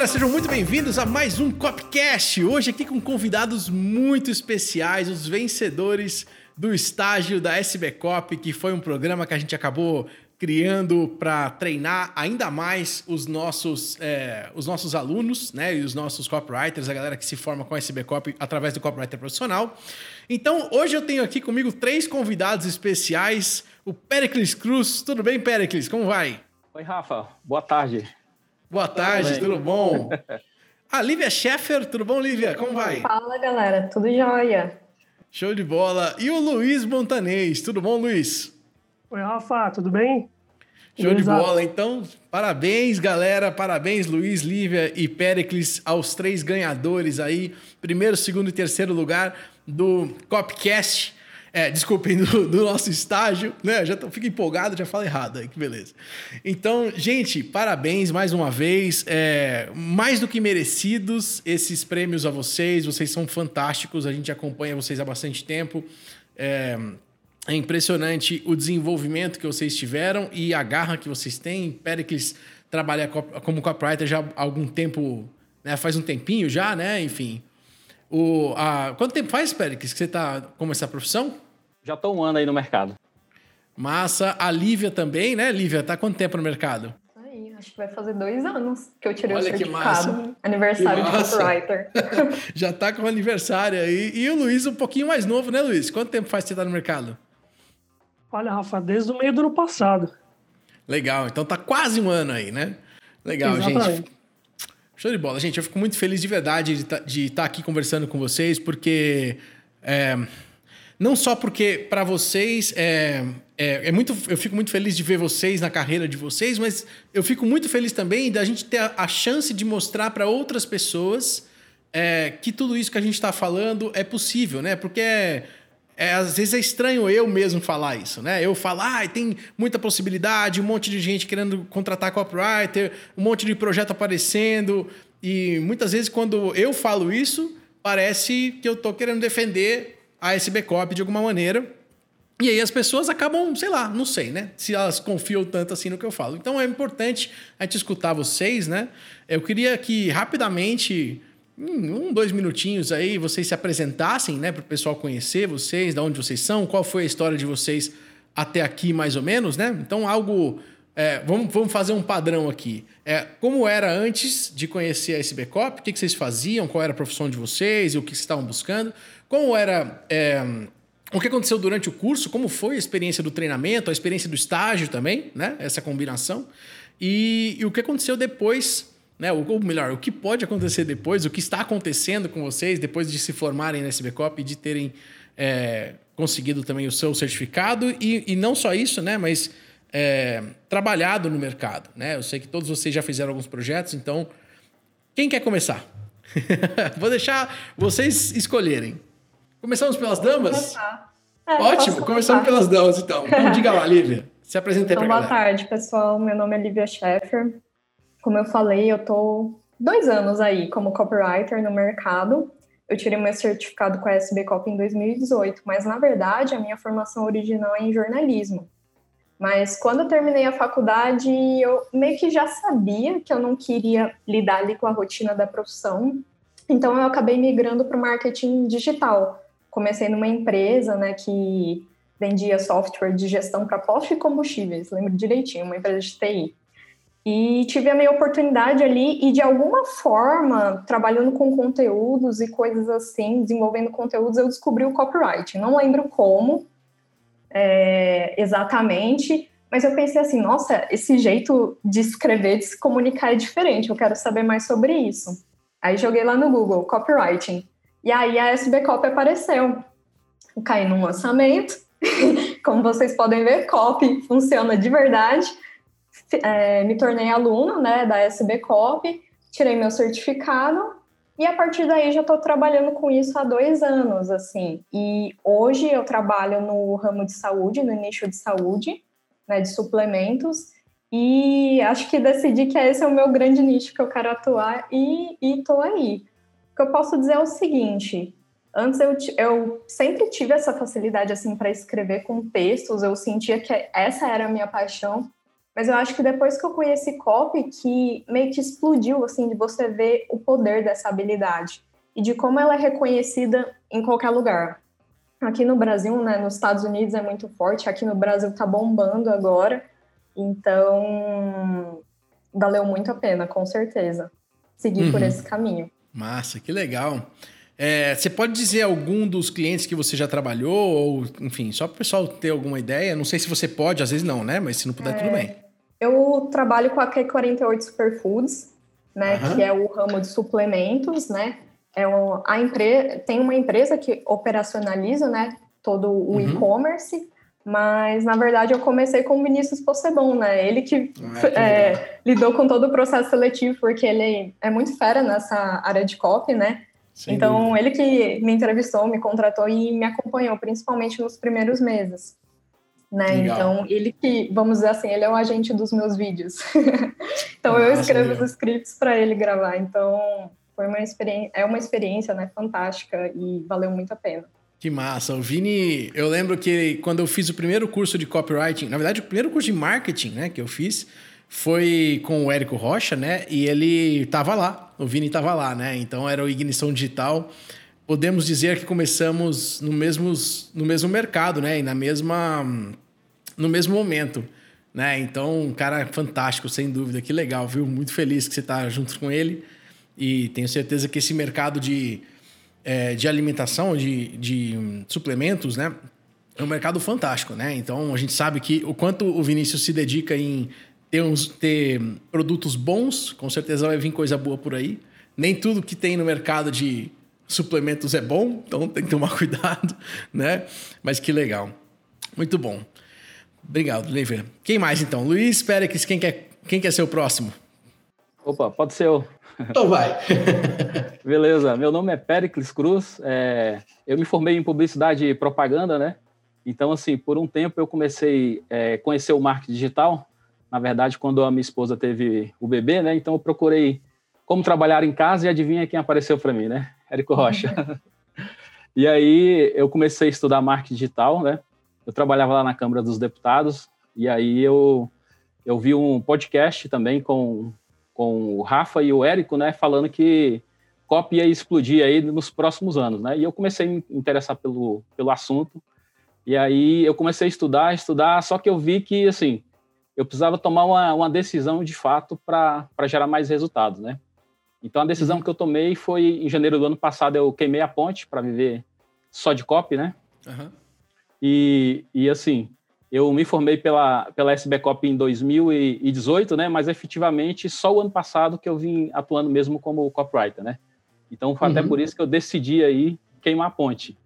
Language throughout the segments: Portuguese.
galera, sejam muito bem-vindos a mais um Copcast. Hoje aqui com convidados muito especiais, os vencedores do estágio da SB Cop, que foi um programa que a gente acabou criando para treinar ainda mais os nossos, é, os nossos alunos, né, e os nossos copywriters, a galera que se forma com a SB Cop através do copywriter profissional. Então, hoje eu tenho aqui comigo três convidados especiais. O Pericles Cruz. Tudo bem, Pericles? Como vai? Oi, Rafa. Boa tarde. Boa tarde, tudo bom? A Lívia Scheffer, tudo bom, Lívia? Como vai? Fala, galera. Tudo jóia. Show de bola. E o Luiz Montanês, tudo bom, Luiz? Oi, Rafa, tudo bem? Show de bola. Então, parabéns, galera. Parabéns, Luiz, Lívia e Pericles, aos três ganhadores aí. Primeiro, segundo e terceiro lugar do Copcast. É, desculpem, do, do, nosso estágio, né? Já tô, fico empolgado, já falo errado aí, que beleza. Então, gente, parabéns mais uma vez. É, mais do que merecidos esses prêmios a vocês. Vocês são fantásticos, a gente acompanha vocês há bastante tempo. É, é impressionante o desenvolvimento que vocês tiveram e a garra que vocês têm. Pericles trabalha como copywriter já há algum tempo, né? faz um tempinho já, né? Enfim. O, a, quanto tempo faz, Pericles, que você está com essa profissão? Já estou um ano aí no mercado. Massa. A Lívia também, né? Lívia, tá quanto tempo no mercado? Aí, acho que vai fazer dois anos que eu tirei Olha o certificado. Aniversário de copywriter. Já tá com aniversário aí. E o Luiz um pouquinho mais novo, né, Luiz? Quanto tempo faz que você tá no mercado? Olha, Rafa, desde o meio do ano passado. Legal, então tá quase um ano aí, né? Legal, Exatamente. gente. Show de bola. Gente, eu fico muito feliz de verdade de tá, estar tá aqui conversando com vocês, porque. É, não só porque para vocês é, é, é, muito. Eu fico muito feliz de ver vocês na carreira de vocês, mas eu fico muito feliz também da gente ter a, a chance de mostrar para outras pessoas é, que tudo isso que a gente está falando é possível, né? Porque é, às vezes é estranho eu mesmo falar isso, né? Eu falar, ah, tem muita possibilidade, um monte de gente querendo contratar copywriter, um monte de projeto aparecendo. E muitas vezes, quando eu falo isso, parece que eu estou querendo defender a SB Cop de alguma maneira. E aí as pessoas acabam, sei lá, não sei, né? Se elas confiam tanto assim no que eu falo. Então é importante a gente escutar vocês, né? Eu queria que rapidamente um, dois minutinhos aí, vocês se apresentassem, né, para o pessoal conhecer vocês, de onde vocês são, qual foi a história de vocês até aqui, mais ou menos, né? Então, algo. É, vamos, vamos fazer um padrão aqui. É, como era antes de conhecer a SBCOP? O que, que vocês faziam? Qual era a profissão de vocês? E o que vocês estavam buscando? Como era. É, o que aconteceu durante o curso? Como foi a experiência do treinamento, a experiência do estágio também, né? Essa combinação. E, e o que aconteceu depois né? Ou melhor, o que pode acontecer depois, o que está acontecendo com vocês depois de se formarem na SBCOP e de terem é, conseguido também o seu certificado e, e não só isso, né? Mas é, trabalhado no mercado, né? Eu sei que todos vocês já fizeram alguns projetos, então quem quer começar? Vou deixar vocês escolherem. Começamos pelas damas? É, Ótimo, começamos pelas damas então. Então diga lá, Lívia. Se apresente então, Boa tarde, pessoal. Meu nome é Lívia Scheffer. Como eu falei, eu tô dois anos aí como copywriter no mercado. Eu tirei meu certificado com a SB Cop em 2018, mas na verdade a minha formação original é em jornalismo. Mas quando eu terminei a faculdade, eu meio que já sabia que eu não queria lidar ali com a rotina da profissão. Então eu acabei migrando para o marketing digital. Comecei numa empresa, né, que vendia software de gestão para postos e combustíveis, lembro direitinho, uma empresa de TI. E tive a minha oportunidade ali e de alguma forma, trabalhando com conteúdos e coisas assim, desenvolvendo conteúdos, eu descobri o copyright. Não lembro como é, exatamente, mas eu pensei assim, nossa, esse jeito de escrever, de se comunicar é diferente, eu quero saber mais sobre isso. Aí joguei lá no Google, copywriting. E aí a SB Copy apareceu. Eu caí num lançamento, como vocês podem ver, copy funciona de verdade é, me tornei aluna né, da SB Cop, tirei meu certificado e a partir daí já estou trabalhando com isso há dois anos, assim. E hoje eu trabalho no ramo de saúde, no nicho de saúde, né, de suplementos. E acho que decidi que esse é o meu grande nicho que eu quero atuar e estou aí. O que eu posso dizer é o seguinte: antes eu, eu sempre tive essa facilidade assim para escrever com textos, eu sentia que essa era a minha paixão Mas eu acho que depois que eu conheci copy, que meio que explodiu, assim, de você ver o poder dessa habilidade e de como ela é reconhecida em qualquer lugar. Aqui no Brasil, né, nos Estados Unidos é muito forte, aqui no Brasil tá bombando agora, então valeu muito a pena, com certeza, seguir uhum. por esse caminho. Massa, que legal. É, você pode dizer algum dos clientes que você já trabalhou, ou, enfim, só para o pessoal ter alguma ideia? Não sei se você pode, às vezes não, né? Mas se não puder, é, tudo bem. Eu trabalho com a Q48 Superfoods, né? Uhum. Que é o ramo de suplementos, né? É um, a empresa tem uma empresa que operacionaliza, né? Todo o uhum. e-commerce, mas na verdade eu comecei com o Vinícius Possebon, né? Ele que, ah, que é, lidou com todo o processo seletivo, porque ele é muito fera nessa área de copy, né? Sem então, dúvida. ele que me entrevistou, me contratou e me acompanhou, principalmente nos primeiros meses. Né? Então, ele que, vamos dizer assim, ele é o agente dos meus vídeos. então, Nossa, eu escrevo legal. os scripts para ele gravar. Então, foi uma experiência, é uma experiência né, fantástica e valeu muito a pena. Que massa. O Vini, eu lembro que quando eu fiz o primeiro curso de copywriting, na verdade, o primeiro curso de marketing né, que eu fiz, foi com o Érico Rocha, né? E ele estava lá, o Vini estava lá, né? Então era o Ignição Digital. Podemos dizer que começamos no mesmo, no mesmo mercado, né? E na mesma, no mesmo momento, né? Então, um cara fantástico, sem dúvida. Que legal, viu? Muito feliz que você está junto com ele. E tenho certeza que esse mercado de, é, de alimentação, de, de suplementos, né? É um mercado fantástico, né? Então, a gente sabe que o quanto o Vinícius se dedica em ter, uns, ter produtos bons, com certeza vai vir coisa boa por aí. Nem tudo que tem no mercado de suplementos é bom, então tem que tomar cuidado, né? Mas que legal. Muito bom. Obrigado, Leiver. Quem mais então? Luiz Pérez, quem quer, quem quer ser o próximo? Opa, pode ser eu. Então vai. Beleza, meu nome é Pericles Cruz. É, eu me formei em publicidade e propaganda, né? Então, assim, por um tempo eu comecei a é, conhecer o marketing digital na verdade, quando a minha esposa teve o bebê, né? Então eu procurei como trabalhar em casa e adivinha quem apareceu para mim, né? Érico Rocha. e aí eu comecei a estudar marketing digital, né? Eu trabalhava lá na Câmara dos Deputados e aí eu eu vi um podcast também com com o Rafa e o Érico, né, falando que copy ia explodir aí nos próximos anos, né? E eu comecei a me interessar pelo pelo assunto. E aí eu comecei a estudar, estudar, só que eu vi que assim, eu precisava tomar uma, uma decisão de fato para gerar mais resultados, né? Então a decisão uhum. que eu tomei foi em janeiro do ano passado eu queimei a ponte para viver só de copy, né? Uhum. E, e assim, eu me formei pela, pela SB Copy em 2018, né? Mas efetivamente só o ano passado que eu vim atuando mesmo como copywriter, né? Então foi uhum. até por isso que eu decidi aí queimar a ponte.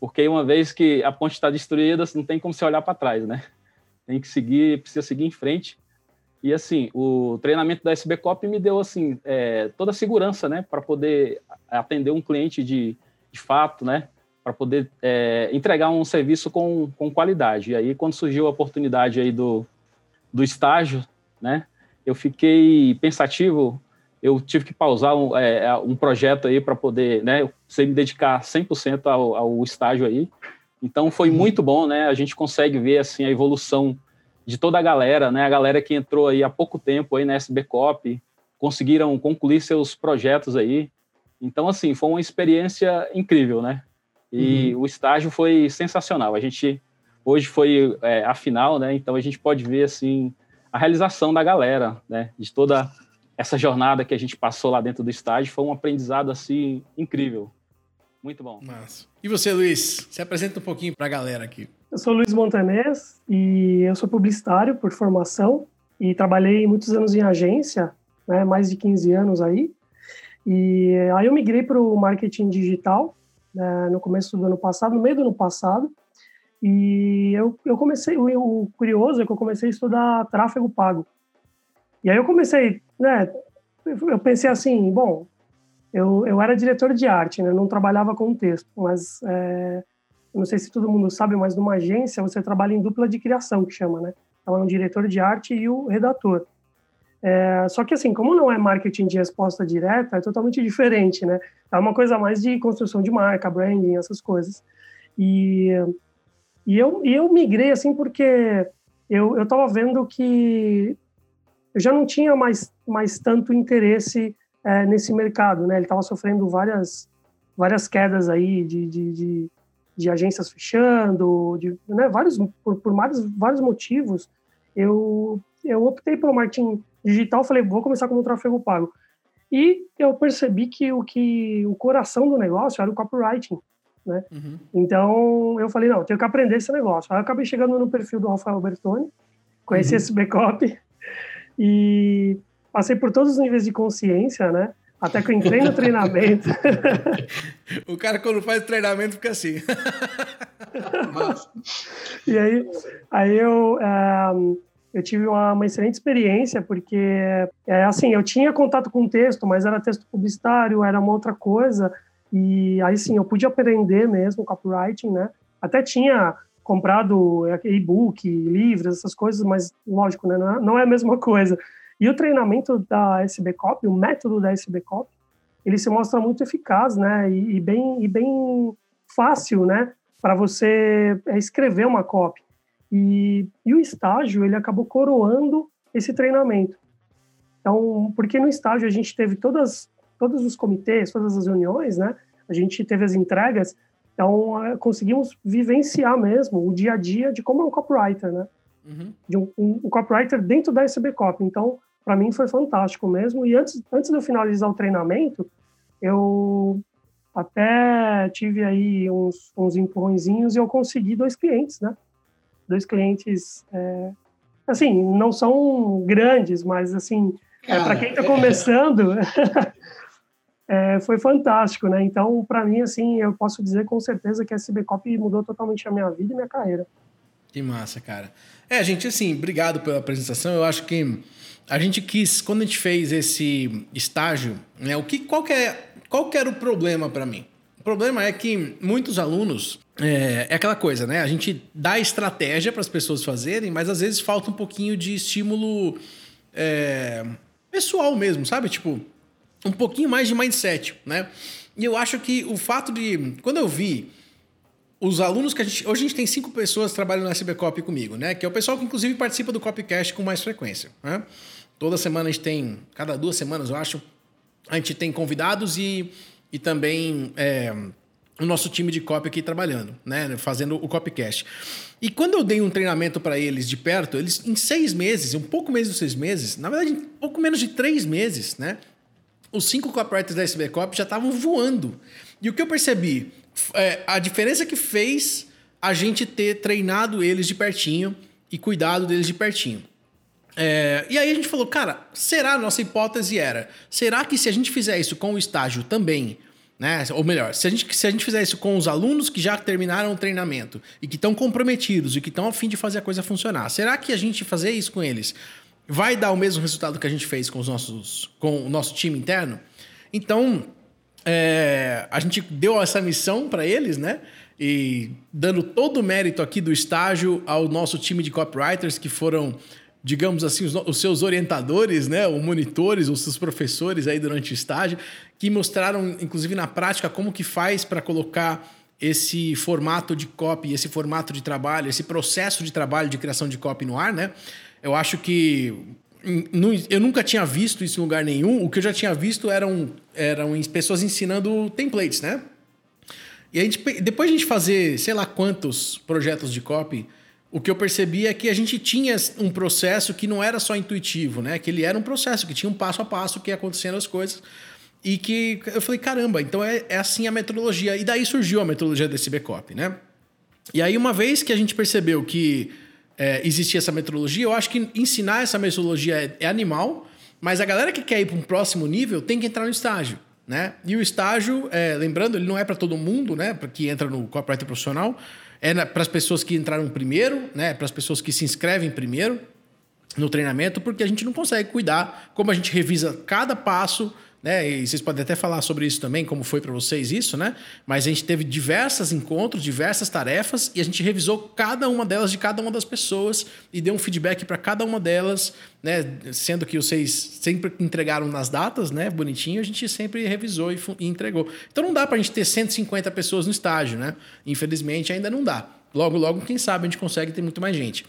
Porque uma vez que a ponte está destruída, não tem como você olhar para trás, né? Tem que seguir, precisa seguir em frente. E assim, o treinamento da SB Cop me deu assim é, toda a segurança, né, para poder atender um cliente de, de fato, né, para poder é, entregar um serviço com, com qualidade. E aí, quando surgiu a oportunidade aí do, do estágio, né, eu fiquei pensativo. Eu tive que pausar um, é, um projeto aí para poder, né, você me dedicar 100% ao, ao estágio aí. Então foi uhum. muito bom, né? A gente consegue ver assim a evolução de toda a galera, né? A galera que entrou aí há pouco tempo aí na SB Cop, conseguiram concluir seus projetos aí. Então assim, foi uma experiência incrível, né? E uhum. o estágio foi sensacional. A gente hoje foi é, a final, né? Então a gente pode ver assim a realização da galera, né? De toda essa jornada que a gente passou lá dentro do estágio foi um aprendizado assim incrível. Muito bom. Massa. E você, Luiz? Se apresenta um pouquinho para a galera aqui. Eu sou Luiz Montanés e eu sou publicitário por formação e trabalhei muitos anos em agência, né, mais de 15 anos aí. E aí eu migrei para o marketing digital né, no começo do ano passado, no meio do ano passado. E eu, eu comecei, o, o curioso é que eu comecei a estudar tráfego pago. E aí eu comecei, né, eu pensei assim, bom, eu, eu era diretor de arte, né? não trabalhava com texto, mas é, não sei se todo mundo sabe, mas numa agência você trabalha em dupla de criação, que chama, né? Ela é um diretor de arte e o redator. É, só que assim, como não é marketing de resposta direta, é totalmente diferente, né? É uma coisa mais de construção de marca, branding, essas coisas. E, e, eu, e eu migrei assim porque eu estava vendo que eu já não tinha mais, mais tanto interesse é, nesse mercado, né? Ele estava sofrendo várias, várias quedas aí de, de, de, de agências fechando, de, né? vários, por, por vários, vários motivos. Eu, eu optei pelo marketing digital, falei, vou começar com o tráfego pago. E eu percebi que o que o coração do negócio era o copywriting, né? Uhum. Então eu falei, não, tenho que aprender esse negócio. Aí eu acabei chegando no perfil do Rafael Bertoni, conheci uhum. esse backup e passei por todos os níveis de consciência, né? Até que eu entrei no treinamento. o cara, quando faz treinamento, fica assim. e aí, aí eu, um, eu tive uma, uma, excelente experiência, porque, é, assim, eu tinha contato com texto, mas era texto publicitário, era uma outra coisa. E aí, sim, eu pude aprender mesmo copywriting, né? Até tinha comprado e-book, livros, essas coisas, mas, lógico, né? Não é, é a mesma coisa. E o treinamento da SBCOP, o método da SBCOP, ele se mostra muito eficaz, né, e, e bem, e bem fácil, né, para você é, escrever uma copy. E, e o estágio, ele acabou coroando esse treinamento. Então, porque no estágio a gente teve todas, todos os comitês, todas as reuniões, né, a gente teve as entregas, então conseguimos vivenciar mesmo o dia a dia de como é um copywriter, né, uhum. de um, um, um copywriter dentro da SBCOP. Então, para mim foi fantástico mesmo. E antes, antes de eu finalizar o treinamento, eu até tive aí uns, uns empurrõezinhos e eu consegui dois clientes, né? Dois clientes, é, assim, não são grandes, mas assim, é, para quem está começando, é, foi fantástico, né? Então, para mim, assim, eu posso dizer com certeza que a SBCOP mudou totalmente a minha vida e minha carreira. Que massa, cara. É, gente, assim, obrigado pela apresentação. Eu acho que a gente quis, quando a gente fez esse estágio, né, o que, qual, que é, qual que era o problema para mim? O problema é que muitos alunos. É, é aquela coisa, né? A gente dá estratégia para as pessoas fazerem, mas às vezes falta um pouquinho de estímulo é, pessoal mesmo, sabe? Tipo, um pouquinho mais de mindset, né? E eu acho que o fato de. Quando eu vi os alunos que a gente. Hoje a gente tem cinco pessoas trabalhando no SB Copy comigo, né? Que é o pessoal que inclusive participa do Copycast com mais frequência. Né? Toda semana a gente tem, cada duas semanas, eu acho, a gente tem convidados e, e também é, o nosso time de copy aqui trabalhando, né? Fazendo o copycast. E quando eu dei um treinamento para eles de perto, eles em seis meses, um pouco menos de seis meses, na verdade, um pouco menos de três meses, né? Os cinco copywriters da SB Copy já estavam voando. E o que eu percebi? É, a diferença que fez a gente ter treinado eles de pertinho e cuidado deles de pertinho. É, e aí a gente falou, cara, será a nossa hipótese era, será que se a gente fizer isso com o estágio também, né? Ou melhor, se a gente, se a gente fizer isso com os alunos que já terminaram o treinamento e que estão comprometidos e que estão a fim de fazer a coisa funcionar, será que a gente fazer isso com eles vai dar o mesmo resultado que a gente fez com os nossos, com o nosso time interno? Então, é, a gente deu essa missão para eles, né? E dando todo o mérito aqui do estágio ao nosso time de copywriters que foram digamos assim, os, os, seus orientadores, né, os monitores, os seus professores aí durante o estágio, que mostraram, inclusive na prática, como que faz para colocar esse formato de copy, esse formato de trabalho, esse processo de trabalho de criação de copy no ar, né? Eu acho que eu nunca tinha visto isso em lugar nenhum. O que eu já tinha visto eram, eram pessoas ensinando templates, né? E a gente, depois de a gente fazer sei lá quantos projetos de copy, o que eu percebi é que a gente tinha um processo que não era só intuitivo, né? Que ele era um processo, que tinha um passo a passo que ia acontecendo as coisas. E que eu falei, caramba, então é, é assim a metodologia. E daí surgiu a metodologia desse Bcop, né? E aí, uma vez que a gente percebeu que é, existia essa metodologia, eu acho que ensinar essa metodologia é, é animal, mas a galera que quer ir para um próximo nível tem que entrar no estágio. Né? E o estágio, é, lembrando, ele não é para todo mundo, né? Para que entra no copywriter profissional é para as pessoas que entraram primeiro, né? Para as pessoas que se inscrevem primeiro no treinamento, porque a gente não consegue cuidar, como a gente revisa cada passo né? E vocês podem até falar sobre isso também, como foi para vocês isso, né? Mas a gente teve diversos encontros, diversas tarefas e a gente revisou cada uma delas de cada uma das pessoas e deu um feedback para cada uma delas, né? Sendo que vocês sempre entregaram nas datas, né? Bonitinho, a gente sempre revisou e, e entregou. Então não dá para a gente ter 150 pessoas no estágio, né? Infelizmente ainda não dá. Logo, logo, quem sabe a gente consegue ter muito mais gente.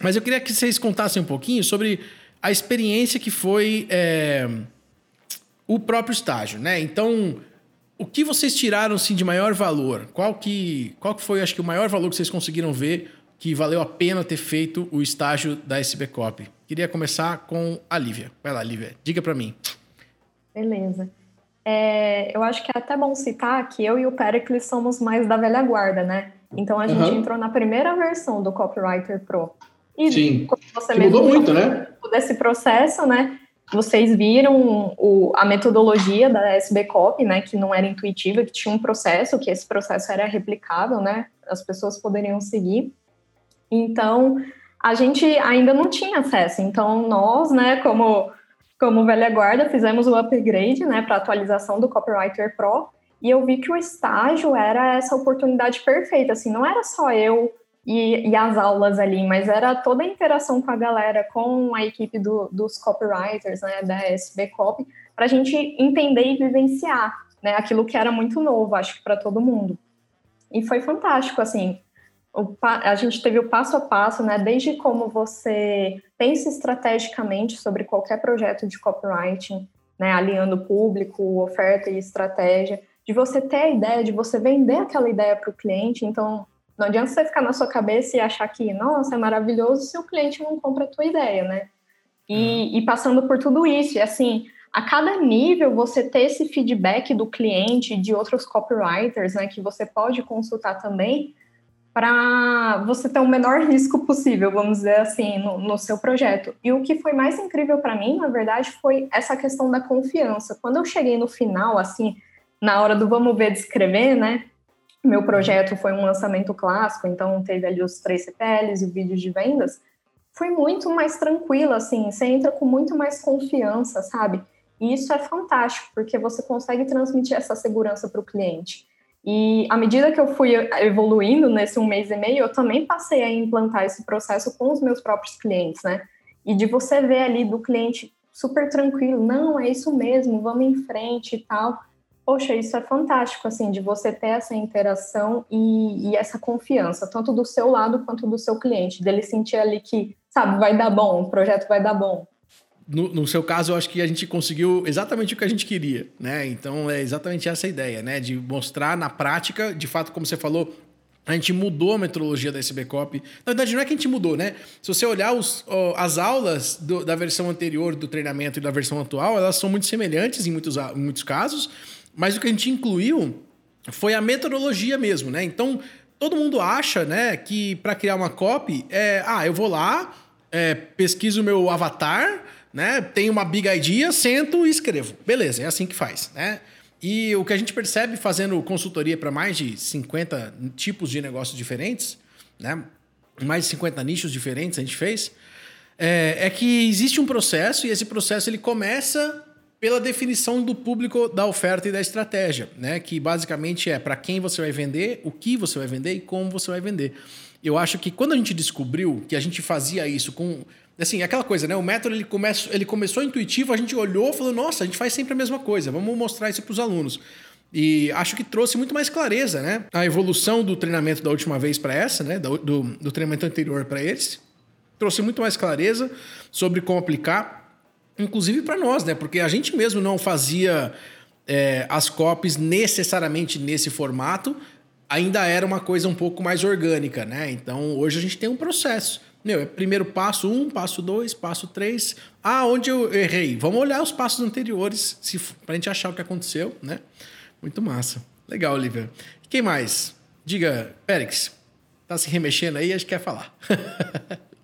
Mas eu queria que vocês contassem um pouquinho sobre a experiência que foi é, o próprio estágio, né? Então, o que vocês tiraram assim, de maior valor? Qual que, qual que foi, acho que, o maior valor que vocês conseguiram ver que valeu a pena ter feito o estágio da SB Cop? Queria começar com a Lívia. Vai lá, Lívia, diga para mim. Beleza. É, eu acho que é até bom citar que eu e o Pericles somos mais da velha guarda, né? Então a gente uhum. entrou na primeira versão do Copywriter Pro. E Sim. Você que mudou muito, né? Desse processo, né? Vocês viram o, a metodologia da SB Copy, né? Que não era intuitiva, que tinha um processo, que esse processo era replicável, né? As pessoas poderiam seguir. Então, a gente ainda não tinha acesso. Então, nós, né, como, como velha guarda, fizemos o upgrade, né, para atualização do Copywriter Pro. E eu vi que o estágio era essa oportunidade perfeita. Assim, não era só eu e, e, as aulas ali, mas era toda a interação com a galera, com a equipe do, dos copywriters, né, da SB Copy, para a gente entender e vivenciar, né, aquilo que era muito novo, acho que para todo mundo. E foi fantástico, assim, a gente teve o passo a passo, né, desde como você pensa estrategicamente sobre qualquer projeto de copywriting, né, alinhando público, oferta e estratégia, de você ter a ideia, de você vender aquela ideia para o cliente. Então, não adianta você ficar na sua cabeça e achar que, nossa, é maravilhoso se o cliente não compra a tua ideia, né? E, uhum. e passando por tudo isso, e assim, a cada nível você ter esse feedback do cliente, de outros copywriters, né, que você pode consultar também, para você ter o menor risco possível, vamos dizer assim, no, no seu projeto. E o que foi mais incrível para mim, na verdade, foi essa questão da confiança. Quando eu cheguei no final, assim, na hora do vamos ver descrever, né? Meu projeto foi um lançamento clássico, então teve ali os três CPLs e vídeo de vendas. Foi muito mais tranquilo, assim, você entra com muito mais confiança, sabe? E isso é fantástico, porque você consegue transmitir essa segurança para o cliente. E à medida que eu fui evoluindo nesse um mês e meio, eu também passei a implantar esse processo com os meus próprios clientes, né? E de você ver ali do cliente super tranquilo, não, é isso mesmo, vamos em frente e tal. Poxa, isso é fantástico, assim, de você ter essa interação e, e essa confiança, tanto do seu lado quanto do seu cliente, dele sentir ali que, sabe, vai dar bom, o projeto vai dar bom no, no, seu caso, eu acho que a gente conseguiu exatamente o que a gente queria, né? Então é exatamente essa ideia, né? De mostrar na prática, de fato, como você falou, a gente mudou a metodologia da SBCOP. Na verdade, não é que a gente mudou, né? Se você olhar os, as aulas do, da versão anterior do treinamento e da versão atual, elas são muito semelhantes em muitos, em muitos casos, mas o que a gente incluiu foi a metodologia mesmo, né? Então, todo mundo acha, né, que para criar uma copy é, ah, eu vou lá, é, pesquiso o meu avatar, né? Tenho uma big idea, sento e escrevo. Beleza, é assim que faz, né? E o que a gente percebe fazendo consultoria para mais de 50 tipos de negócios diferentes, né? Mais de 50 nichos diferentes a gente fez, é, é que existe um processo e esse processo ele começa pela definição do público da oferta e da estratégia, né? Que basicamente é para quem você vai vender, o que você vai vender e como você vai vender. Eu acho que quando a gente descobriu que a gente fazia isso com Assim, aquela coisa, né? O método ele, começa, ele começou intuitivo, a gente olhou e falou: nossa, a gente faz sempre a mesma coisa, vamos mostrar isso para os alunos. E acho que trouxe muito mais clareza, né? A evolução do treinamento da última vez para essa, né? Do, do, do treinamento anterior para eles, trouxe muito mais clareza sobre como aplicar, inclusive para nós, né? Porque a gente mesmo não fazia é, as copies necessariamente nesse formato, ainda era uma coisa um pouco mais orgânica, né? Então hoje a gente tem um processo. Meu, é primeiro passo um, passo dois, passo três. Ah, onde eu errei? Vamos olhar os passos anteriores se, pra gente achar o que aconteceu, né? Muito massa. Legal, Olivia. Quem mais? Diga, Périx, tá se remexendo aí, acho que quer falar.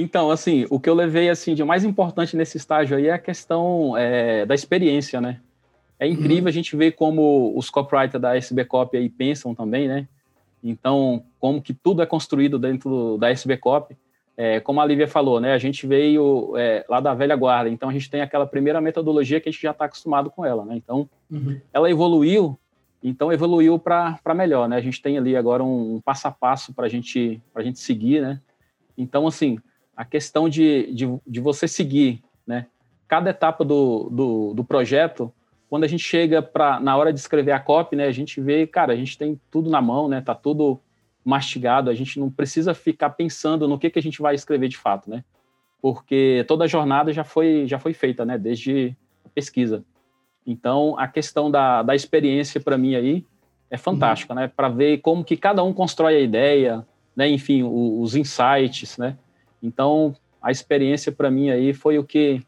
então, assim, o que eu levei assim de mais importante nesse estágio aí é a questão é, da experiência, né? É incrível uhum. a gente ver como os copywriters da SB Copy aí pensam também, né? Então, como que tudo é construído dentro da SB Cop, é, como a Lívia falou, né, a gente veio é, lá da velha guarda, então a gente tem aquela primeira metodologia que a gente já está acostumado com ela, né? Então, uhum. ela evoluiu, então evoluiu para melhor, né? A gente tem ali agora um, um passo a passo para gente, a gente seguir, né? Então, assim, a questão de, de, de você seguir, né? Cada etapa do, do, do projeto, quando a gente chega para na hora de escrever a copy, né, a gente vê, cara, a gente tem tudo na mão, né, tá tudo mastigado, a gente não precisa ficar pensando no que, que a gente vai escrever de fato, né? Porque toda a jornada já foi, já foi feita, né? Desde a pesquisa. Então, a questão da, da experiência, para mim, aí, é fantástica, uhum. né? Para ver como que cada um constrói a ideia, né? Enfim, o, os insights, né? Então, a experiência, para mim, aí, foi o que,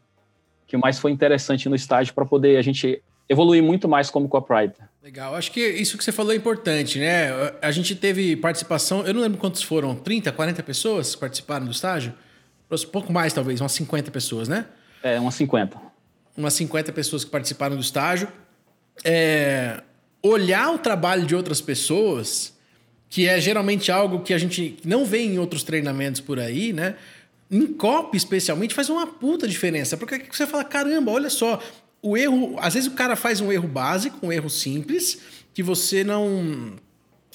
que mais foi interessante no estágio para poder a gente evoluir muito mais como copywriter. Legal, acho que isso que você falou é importante, né? A gente teve participação, eu não lembro quantos foram, 30, 40 pessoas participaram do estágio? Pouco mais, talvez, umas 50 pessoas, né? É, umas 50. Umas 50 pessoas que participaram do estágio. É, olhar o trabalho de outras pessoas, que é geralmente algo que a gente não vê em outros treinamentos por aí, né? Em copy, especialmente, faz uma puta diferença. Porque você fala, caramba, olha só, o erro. Às vezes o cara faz um erro básico, um erro simples, que você não.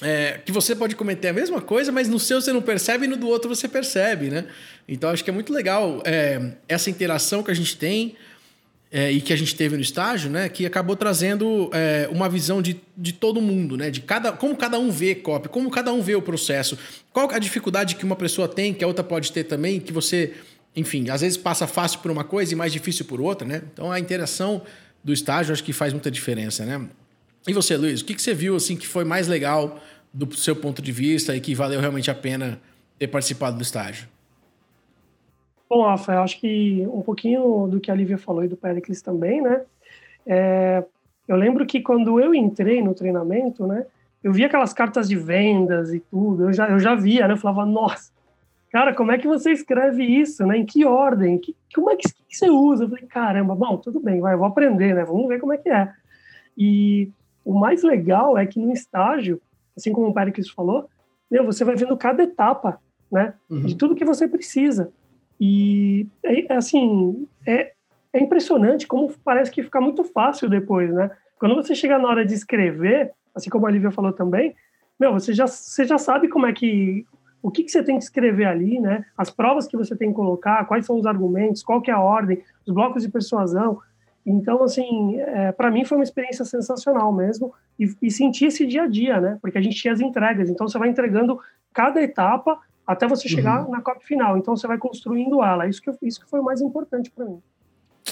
É, que você pode cometer a mesma coisa, mas no seu você não percebe e no do outro você percebe, né? Então acho que é muito legal é, essa interação que a gente tem é, e que a gente teve no estágio, né? Que acabou trazendo é, uma visão de, de todo mundo, né? De cada, como cada um vê copy, como cada um vê o processo, qual a dificuldade que uma pessoa tem, que a outra pode ter também, que você enfim, às vezes passa fácil por uma coisa e mais difícil por outra, né? Então a interação do estágio acho que faz muita diferença, né? E você, Luiz, o que, que você viu assim que foi mais legal do seu ponto de vista e que valeu realmente a pena ter participado do estágio? Bom, Rafael, acho que um pouquinho do que a Lívia falou e do Pericles também, né? É, eu lembro que quando eu entrei no treinamento, né? Eu via aquelas cartas de vendas e tudo, eu já, eu já via, né? Eu falava, nossa, cara, como é que você escreve isso, né? Em que ordem? Que, como é que, que, você usa? Eu falei, caramba, bom, tudo bem, vai, eu vou aprender, né? Vamos ver como é que é. E o mais legal é que no estágio, assim como o Pericles falou, meu, você vai vendo cada etapa, né? Uhum. De tudo que você precisa. E, é, assim, é, é impressionante como parece que fica muito fácil depois, né? Quando você chega na hora de escrever, assim como a Lívia falou também, meu, você já, você já sabe como é que o que, que você tem que escrever ali, né? As provas que você tem que colocar, quais são os argumentos, qual que é a ordem, os blocos de persuasão. Então, assim, é, para mim foi uma experiência sensacional mesmo e, e sentir esse dia a dia, né? Porque a gente tinha as entregas, então você vai entregando cada etapa até você chegar uhum. na copy final. Então você vai construindo ela. Isso que, isso que foi o mais importante para mim.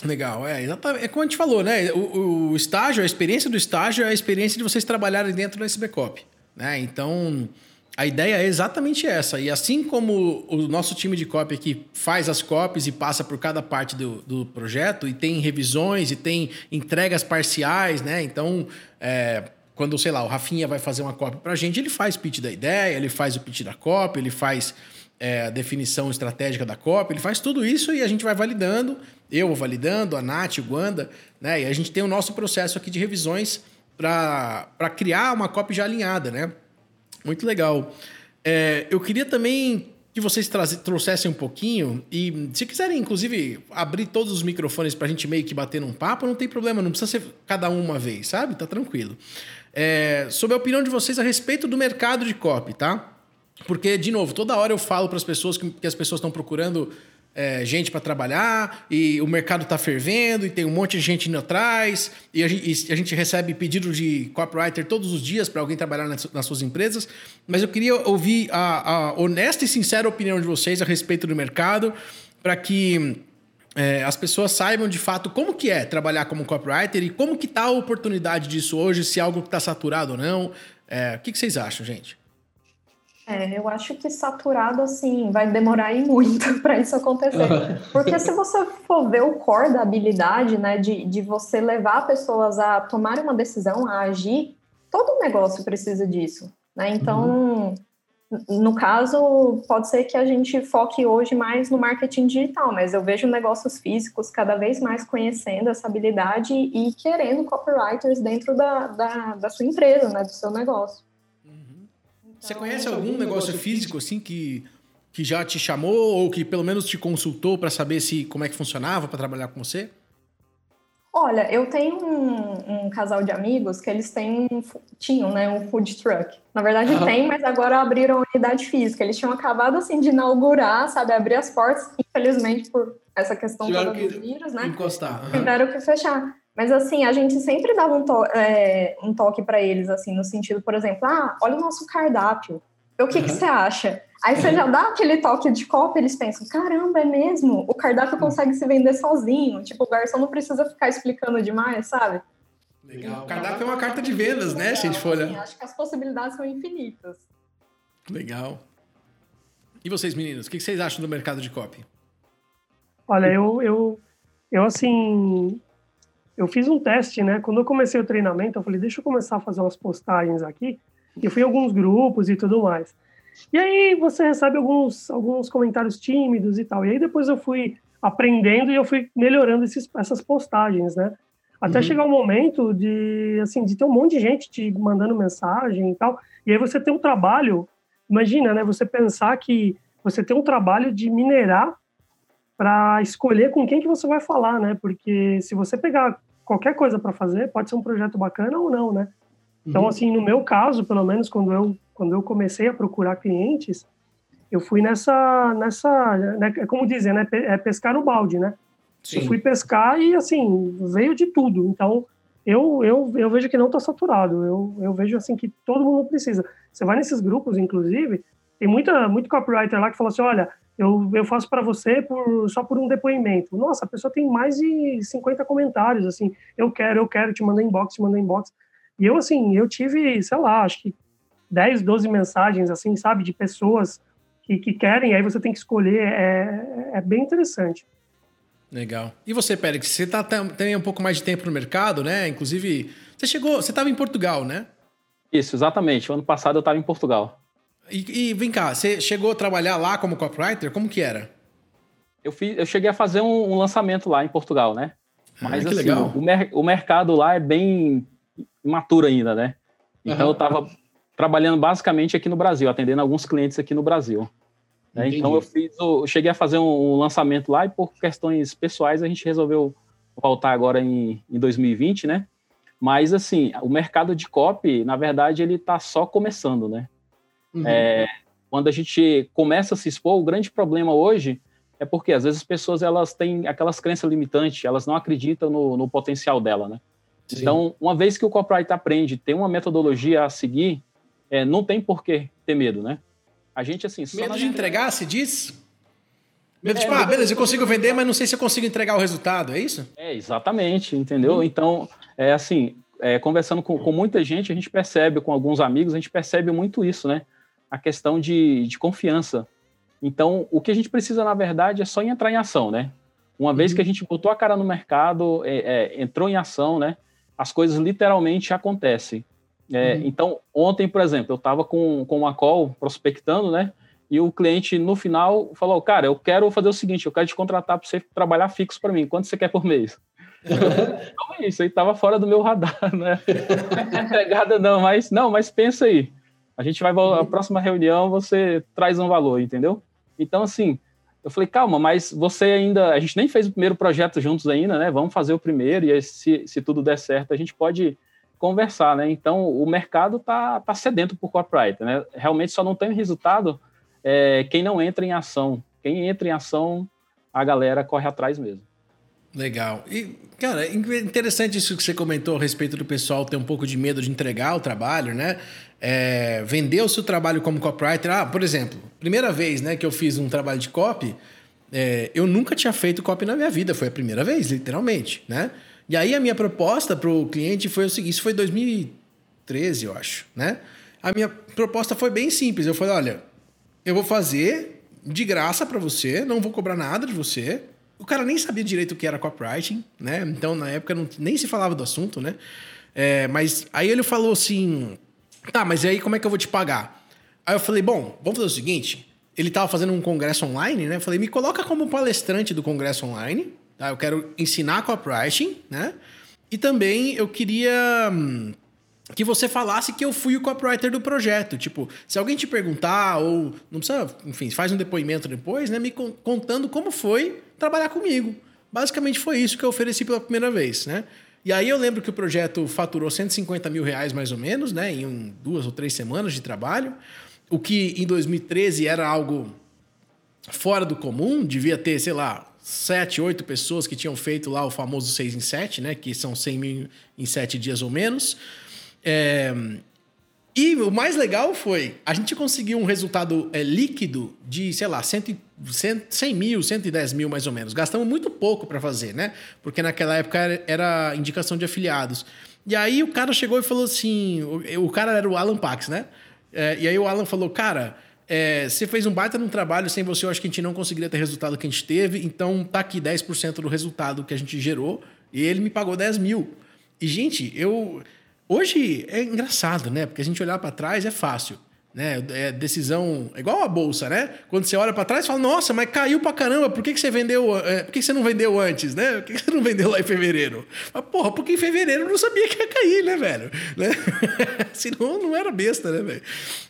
Legal, é exatamente. É como a gente falou, né? O, o, estágio, a experiência do estágio é a experiência de vocês trabalharem dentro do SBCop. Né? Então, a ideia é exatamente essa. E assim como o nosso time de copy aqui faz as copies e passa por cada parte do, do projeto, e tem revisões e tem entregas parciais, né? Então, é, quando, sei lá, o Rafinha vai fazer uma copy para a gente, ele faz pitch da ideia, ele faz o pitch da copy, ele faz é, a definição estratégica da copy, ele faz tudo isso e a gente vai validando, eu vou validando, a Nath, o Guanda, né? E a gente tem o nosso processo aqui de revisões para criar uma copy já alinhada, né? Muito legal. É, eu queria também que vocês trouxessem um pouquinho e, se quiserem, inclusive, abrir todos os microfones para a gente meio que bater num papo, não tem problema, não precisa ser cada um uma vez, sabe? Tá tranquilo. É, sobre a opinião de vocês a respeito do mercado de copy, tá? Porque, de novo, toda hora eu falo para as pessoas que, que as pessoas estão procurando é, gente para trabalhar e o mercado está fervendo e tem um monte de gente indo atrás e a gente, e a gente recebe pedidos de copywriter todos os dias para alguém trabalhar nas, nas, suas empresas. Mas eu queria ouvir a, a, honesta e sincera opinião de vocês a respeito do mercado para que é, as pessoas saibam de fato como que é trabalhar como copywriter e como que está a oportunidade disso hoje, se é algo que está saturado ou não. É, o que, que vocês acham, gente? É, eu acho que saturado, assim, vai demorar aí muito para isso acontecer. Porque se você for ver o core da habilidade, né, de, de você levar pessoas a tomar uma decisão, a agir, todo negócio precisa disso, né? Então, uhum. No caso, pode ser que a gente foque hoje mais no marketing digital, mas eu vejo negócios físicos cada vez mais conhecendo essa habilidade e querendo copywriters dentro da, da, da sua empresa, né, do seu negócio. Você conhece algum negócio físico assim que, que já te chamou ou que pelo menos te consultou para saber se como é que funcionava para trabalhar com você? Olha, eu tenho um, um, casal de amigos que eles têm, tinham, né, um food truck. Na verdade uhum. tem, mas agora abriram unidade física. Eles tinham acabado, assim, de inaugurar, sabe, abrir as portas. Infelizmente, por essa questão toda do vírus, né? Encostar. Uhum. Tiveram que fechar. Mas assim, a gente sempre dava um, to é, um toque para eles, assim, no sentido, por exemplo, ah, olha o nosso cardápio. o que, que você acha? Aí você já dá aquele toque de copo, eles pensam, caramba, é mesmo? O cardápio consegue se vender sozinho. Tipo, o garçom não precisa ficar explicando demais, sabe? Legal. O cardápio é uma carta de vendas, né, se a gente for olhar. Acho que as possibilidades são infinitas. Legal. E vocês, meninos, o que vocês acham do mercado de copy? Olha, eu, eu, eu assim, eu fiz um teste, né? Quando eu comecei o treinamento, eu falei, deixa eu começar a fazer umas postagens aqui. E eu fui em alguns grupos e tudo mais. E aí você recebe alguns, alguns comentários tímidos e tal. E aí depois eu fui aprendendo e eu fui melhorando esses, essas postagens, né? Até uhum. chegar o um momento de, assim, de ter um monte de gente te mandando mensagem e tal. E aí você tem um trabalho, imagina, né? Você pensar que você tem um trabalho de minerar para escolher com quem que você vai falar, né? Porque se você pegar qualquer coisa para fazer, pode ser um projeto bacana ou não, né? Então, uhum. assim, no meu caso, pelo menos quando eu quando eu comecei a procurar clientes, eu fui nessa nessa, né, é como dizer, né, é pescar no balde, né? Sim. Eu fui pescar e assim veio de tudo. Então, eu, eu, eu vejo que não está saturado. Eu, eu vejo assim que todo mundo precisa. Você vai nesses grupos, inclusive, tem muita muito copywriter lá que fala assim, olha, eu, eu faço para você por, só por um depoimento. Nossa, a pessoa tem mais de 50 comentários, assim, eu quero, eu quero, te mandar inbox, te mandar inbox. E eu, assim, eu tive, sei lá, acho que 10, 12 mensagens, assim, sabe, de pessoas que, que querem, aí você tem que escolher, é, é bem interessante. Legal. E você, Pérez, você tá, tem um pouco mais de tempo no mercado, né? Inclusive, você chegou, você estava em Portugal, né? Isso, exatamente. O ano passado eu estava em Portugal. E, e, vem cá, você chegou a trabalhar lá como copywriter? Como que era? Eu, fiz, eu cheguei a fazer um, um lançamento lá em Portugal, né? Ah, Mas ah, assim, legal. O, mer o mercado lá é bem imaturo ainda, né? Então uhum. eu estava trabalhando basicamente aqui no Brasil, atendendo alguns clientes aqui no Brasil. Né? Então eu fiz, eu cheguei a fazer um, lançamento lá e por questões pessoais a gente resolveu voltar agora em, em 2020, né? Mas assim, o mercado de copy, na verdade, ele está só começando, né? Uhum. É, quando a gente começa a se expor, o grande problema hoje é porque às vezes as pessoas elas têm aquelas crenças limitantes, elas não acreditam no, no potencial dela, né? Sim. Então, uma vez que o copyright aprende, tem uma metodologia a seguir, é, não tem por que ter medo, né? A gente, assim... medo de entregar, se diz? Medo, é, tipo, ah, beleza, eu consigo vender, mas não sei se eu consigo entregar o resultado, é isso? É, exatamente, entendeu? Então, é assim, é, conversando com, com muita gente, a gente percebe, com alguns amigos, a gente percebe muito isso, né? a questão de, de confiança. Então, o que a gente precisa, na verdade, é só entrar em ação, né? Uma uhum. vez que a gente botou a cara no mercado, é, é, entrou em ação, né? As coisas literalmente acontecem. É, uhum. Então, ontem, por exemplo, eu estava com, com uma call prospectando, né? E o cliente, no final, falou: Cara, eu quero fazer o seguinte, eu quero te contratar para você trabalhar fixo para mim. Quanto você quer por mês? não é isso, aí estava fora do meu radar, né? Pegada não, mas não, mas pensa aí. A gente vai, a uhum. próxima reunião você traz um valor, entendeu? Então, assim, eu falei, calma, mas você ainda, a gente nem fez o primeiro projeto juntos ainda, né? Vamos fazer o primeiro e aí, se, se tudo der certo, a gente pode conversar, né? Então, o mercado tá, tá sedento por copyright, né? Realmente só não tem resultado é, quem não entra em ação. Quem entra em ação, a galera corre atrás mesmo. Legal. E, cara, interessante isso que você comentou a respeito do pessoal ter um pouco de medo de entregar o trabalho, né? É, vender o seu trabalho como copywriter. Ah, por exemplo, primeira vez né, que eu fiz um trabalho de copy, é, eu nunca tinha feito copy na minha vida, foi a primeira vez, literalmente, né? E aí a minha proposta para o cliente foi o seguinte, isso foi 2013, eu acho, né? A minha proposta foi bem simples, eu falei, olha, eu vou fazer de graça para você, não vou cobrar nada de você, o cara nem sabia direito o que era copywriting, né? Então, na época, não, nem se falava do assunto, né? É, mas aí ele falou assim: tá, mas aí como é que eu vou te pagar? Aí eu falei: bom, vamos fazer o seguinte. Ele estava fazendo um congresso online, né? Eu falei: me coloca como palestrante do congresso online, tá? Eu quero ensinar copywriting, né? E também eu queria. Hum, que você falasse que eu fui o copywriter do projeto. Tipo, se alguém te perguntar, ou não precisa, enfim, faz um depoimento depois, né? Me contando como foi trabalhar comigo. Basicamente foi isso que eu ofereci pela primeira vez, né? E aí eu lembro que o projeto faturou 150 mil reais mais ou menos, né? Em um, duas ou três semanas de trabalho. O que em 2013 era algo fora do comum, devia ter, sei lá, sete, oito pessoas que tinham feito lá o famoso 6 em 7, né? Que são 100 mil em sete dias ou menos. É... E o mais legal foi, a gente conseguiu um resultado é, líquido de, sei lá, 100, 100 mil, 110 mil mais ou menos. Gastamos muito pouco para fazer, né? Porque naquela época era, era, indicação de afiliados. E aí o cara chegou e falou assim: o, o cara era o Alan Pax, né? É, e aí o Alan falou: cara, é, você fez um baita num trabalho, sem você eu acho que a gente não conseguiria ter o resultado que a gente teve, então tá aqui 10% do resultado que a gente gerou, e ele me pagou 10 mil. E, gente, eu Hoje é engraçado, né? Porque a gente olhar para trás é fácil. Né? É decisão. É igual a bolsa, né? Quando você olha para trás, fala, nossa, mas caiu para caramba, por que, que você vendeu? É, por que, que você não vendeu antes, né? Por que, que você não vendeu lá em fevereiro? Mas, porra, porque em fevereiro eu não sabia que ia cair, né, velho? Né? Senão não era besta, né, velho?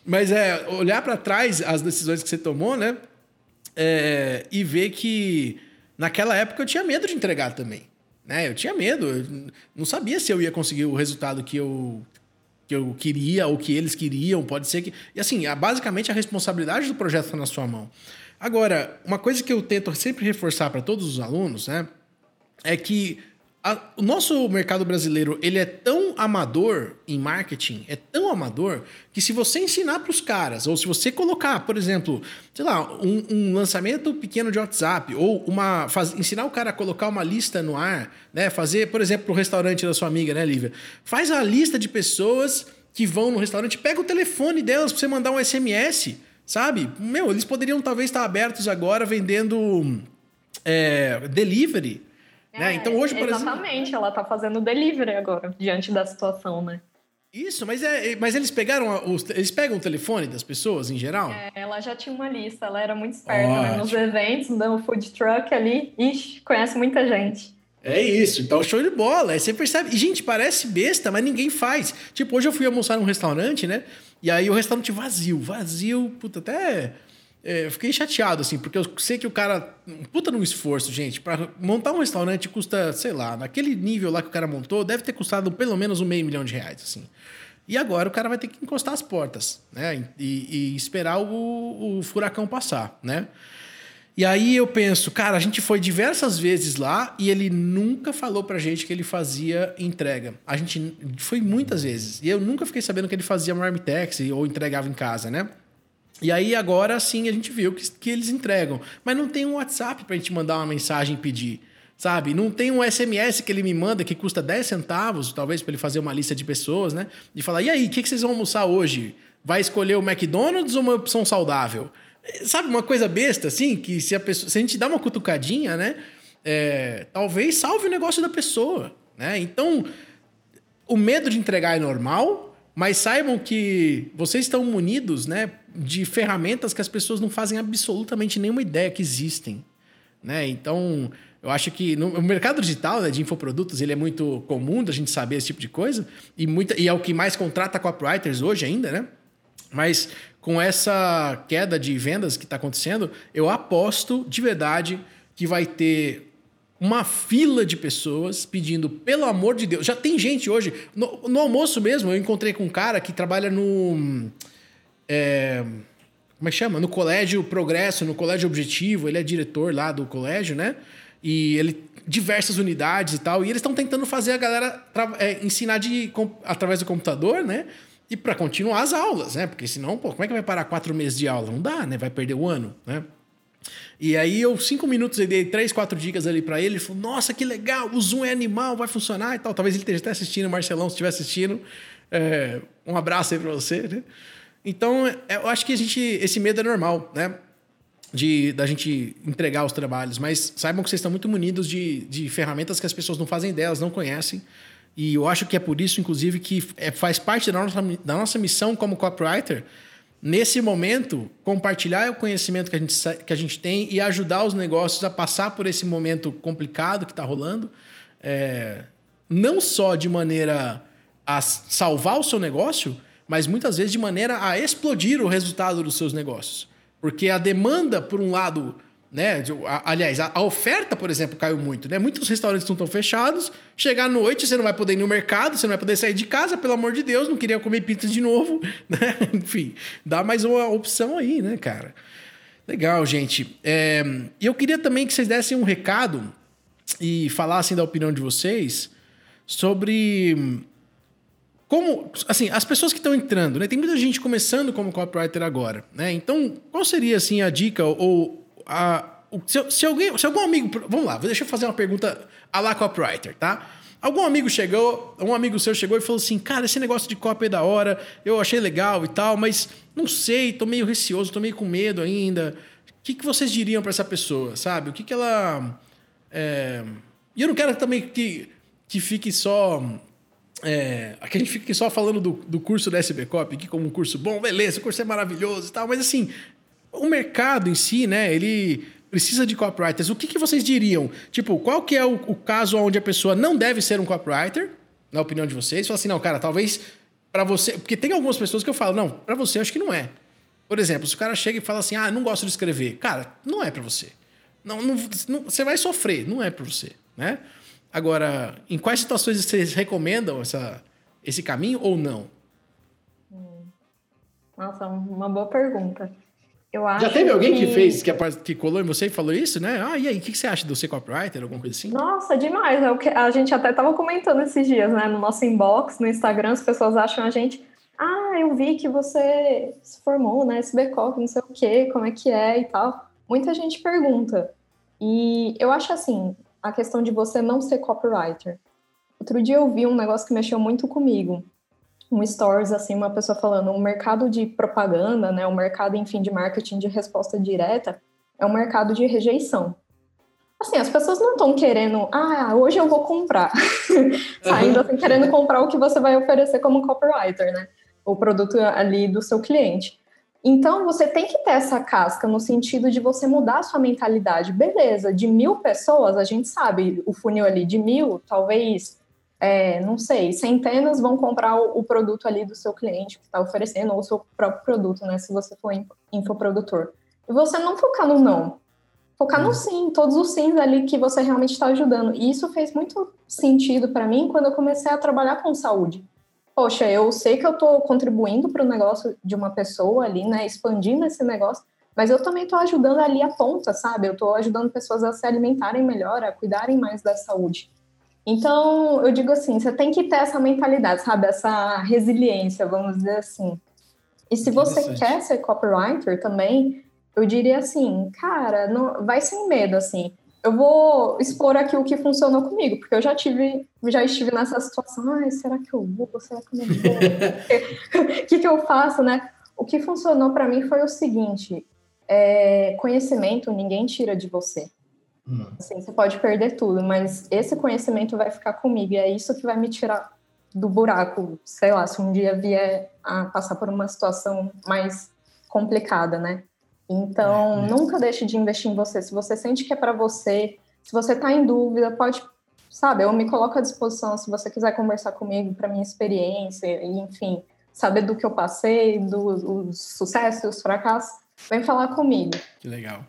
Mas é olhar para trás as decisões que você tomou, né? É, e ver que naquela época eu tinha medo de entregar também. Né? Eu tinha medo, eu não sabia se eu ia conseguir o resultado que eu, que eu queria ou que eles queriam. Pode ser que. E assim, basicamente a responsabilidade do projeto está na sua mão. Agora, uma coisa que eu tento sempre reforçar para todos os alunos né, é que a, o nosso mercado brasileiro ele é tão amador em marketing, é tão amador, que se você ensinar para os caras, ou se você colocar, por exemplo, sei lá, um, um lançamento pequeno de WhatsApp, ou uma faz, ensinar o cara a colocar uma lista no ar, né? Fazer, por exemplo, o restaurante da sua amiga, né, Lívia? Faz a lista de pessoas que vão no restaurante, pega o telefone delas para você mandar um SMS, sabe? Meu, eles poderiam talvez estar abertos agora vendendo é, delivery né? É, então hoje, por exatamente, exemplo... ela está fazendo delivery agora, diante da situação, né? Isso, mas, é, mas eles pegaram os, eles pegam o telefone das pessoas em geral? É, ela já tinha uma lista, ela era muito esperta né? nos eventos, no food truck ali, ixi, conhece muita gente. É isso, então show de bola. Aí você percebe. E, gente, parece besta, mas ninguém faz. Tipo, hoje eu fui almoçar num restaurante, né? E aí o restaurante vazio, vazio, puta, até eu fiquei chateado, assim, porque eu sei que o cara. Puta num esforço, gente. para montar um restaurante custa, sei lá, naquele nível lá que o cara montou, deve ter custado pelo menos um meio milhão de reais, assim. E agora o cara vai ter que encostar as portas, né? E, e esperar o, o furacão passar, né? E aí eu penso, cara, a gente foi diversas vezes lá e ele nunca falou pra gente que ele fazia entrega. A gente foi muitas vezes. E eu nunca fiquei sabendo que ele fazia marmitex ou entregava em casa, né? E aí agora sim a gente viu que, que eles entregam. Mas não tem um WhatsApp para a gente mandar uma mensagem e pedir. Sabe? Não tem um SMS que ele me manda que custa 10 centavos, talvez, para ele fazer uma lista de pessoas, né? De falar, e aí, o que, que vocês vão almoçar hoje? Vai escolher o McDonald's ou uma opção saudável? Sabe, uma coisa besta, assim, que se a, pessoa, se a gente dá uma cutucadinha, né? É, talvez salve o negócio da pessoa, né? Então, o medo de entregar é normal, mas saibam que vocês estão munidos, né? De ferramentas que as pessoas não fazem absolutamente nenhuma ideia que existem. Né? Então, eu acho que no mercado digital né, de infoprodutos ele é muito comum da gente saber esse tipo de coisa e, muita, e é o que mais contrata copywriters hoje ainda, né? Mas com essa queda de vendas que está acontecendo, eu aposto de verdade que vai ter uma fila de pessoas pedindo, pelo amor de Deus. Já tem gente hoje. No, no almoço mesmo, eu encontrei com um cara que trabalha no é, como é que chama? No Colégio Progresso, no Colégio Objetivo, ele é diretor lá do colégio, né? E ele diversas unidades e tal, e eles estão tentando fazer a galera é, ensinar de, com, através do computador, né? E para continuar as aulas, né? Porque senão, pô, como é que vai parar quatro meses de aula? Não dá, né? Vai perder o ano, né? E aí eu, cinco minutos, eu dei três, quatro dicas ali para ele. Ele falou, nossa, que legal, o Zoom é animal, vai funcionar e tal. Talvez ele esteja até assistindo, Marcelão, se estiver assistindo. É, um abraço aí para você, né? Então, é, eu acho que a gente, esse medo é normal, né? De da gente entregar os trabalhos, mas saibam que vocês estão muito munidos de, de ferramentas que as pessoas não fazem delas, não conhecem. E eu acho que é por isso, inclusive, que é, faz parte da nossa, da nossa missão como copywriter, nesse momento, compartilhar o conhecimento que a, gente, que a gente tem e ajudar os negócios a passar por esse momento complicado que está rolando. É, não só de maneira a salvar o seu negócio, mas muitas vezes de maneira a explodir o resultado dos seus negócios. Porque a demanda, por um lado, né? Aliás, a oferta, por exemplo, caiu muito, né? Muitos restaurantes estão fechados. Chegar à noite, você não vai poder ir no mercado, você não vai poder sair de casa, pelo amor de Deus, não queria comer pizza de novo, né? Enfim, dá mais uma opção aí, né, cara? Legal, gente. É, eu queria também que vocês dessem um recado e falassem da opinião de vocês sobre como, assim, as pessoas que estão entrando, né? Tem muita gente começando como copywriter agora, né? Então, qual seria, assim, a dica ou a... Se, se alguém, se algum amigo... Vamos lá, deixa eu fazer uma pergunta a lá copywriter, tá? Algum amigo chegou, um amigo seu chegou e falou assim: Cara, esse negócio de copy é da hora, eu achei legal e tal, mas não sei, tô meio receoso, tô meio com medo ainda. O que, que vocês diriam para essa pessoa, sabe? O que, que ela. É... E eu não quero também que, que fique só. É, que a gente fique só falando do, do curso da SB Cop aqui como um curso bom, beleza, o curso é maravilhoso e tal, mas assim, o mercado em si, né, ele precisa de copywriters, o que, que vocês diriam? Tipo, qual que é o, o caso onde a pessoa não deve ser um copywriter, na opinião de vocês? Fala assim, não, cara, talvez para você... Porque tem algumas pessoas que eu falo, não, para você acho que não é. Por exemplo, se o cara chega e fala assim, ah, não gosto de escrever. Cara, não é para você. Não, não, não, você vai sofrer, não é para você, né? Agora, em quais situações vocês recomendam essa, esse caminho ou não? Hum. Nossa, uma boa pergunta. Eu acho Já teve alguém que, que fez, que, que colou em você e falou isso, né? Ah, e aí, o que, você acha do ser copywriter, alguma coisa assim? Nossa, demais. É o que a gente até estava comentando esses dias, né? No nosso inbox, no Instagram, as pessoas acham a gente. Ah, eu vi que você se formou, né? SBCOP, não sei o quê, como é que é e tal. Muita gente pergunta. E eu acho assim, a questão de você não ser copywriter. Outro dia eu vi um negócio que mexeu muito comigo um stories assim, uma pessoa falando, o mercado de propaganda, né, o mercado, enfim, de marketing de resposta direta é um mercado de rejeição. Assim, as pessoas não estão querendo, ah, hoje eu vou comprar. Saindo assim, querendo comprar o que você vai oferecer como copywriter, né? O produto ali do seu cliente. Então, você tem que ter essa casca no sentido de você mudar a sua mentalidade. Beleza, de mil pessoas, a gente sabe, o funil ali de mil, talvez é, não sei, centenas vão comprar o, o, produto ali do seu cliente que está oferecendo, ou o seu próprio produto, né? Se você for infoprodutor. E você não focar no não. Focar no uhum. sim, todos os sims ali que você realmente está ajudando. E isso fez muito sentido para mim quando eu comecei a trabalhar com saúde. Poxa, eu sei que eu estou contribuindo para o negócio de uma pessoa ali, né? Expandindo esse negócio, mas eu também estou ajudando ali a ponta, sabe? Eu estou ajudando pessoas a se alimentarem melhor, a cuidarem mais da saúde. Então, eu digo assim, você tem que ter essa mentalidade, sabe? Essa resiliência, vamos dizer assim. E se você quer ser copywriter também, eu diria assim, cara, não, vai sem medo, assim. Eu vou expor aqui o que funcionou comigo, porque eu já tive, já estive nessa situação, ai, será que eu vou? Será que eu não vou? O que, que eu faço, né? O que funcionou para mim foi o seguinte, é, conhecimento ninguém tira de você. Hum. Assim, você pode perder tudo, mas esse conhecimento vai ficar comigo e é isso que vai me tirar do buraco, sei lá, se um dia vier a passar por uma situação mais complicada, né? Então, é, nunca deixe de investir em você. Se você sente que é para você, se você está em dúvida, pode, sabe, eu me coloco à disposição se você quiser conversar comigo para minha experiência e, enfim, saber do que eu passei, dos sucessos e os fracassos, vem falar comigo. Que legal.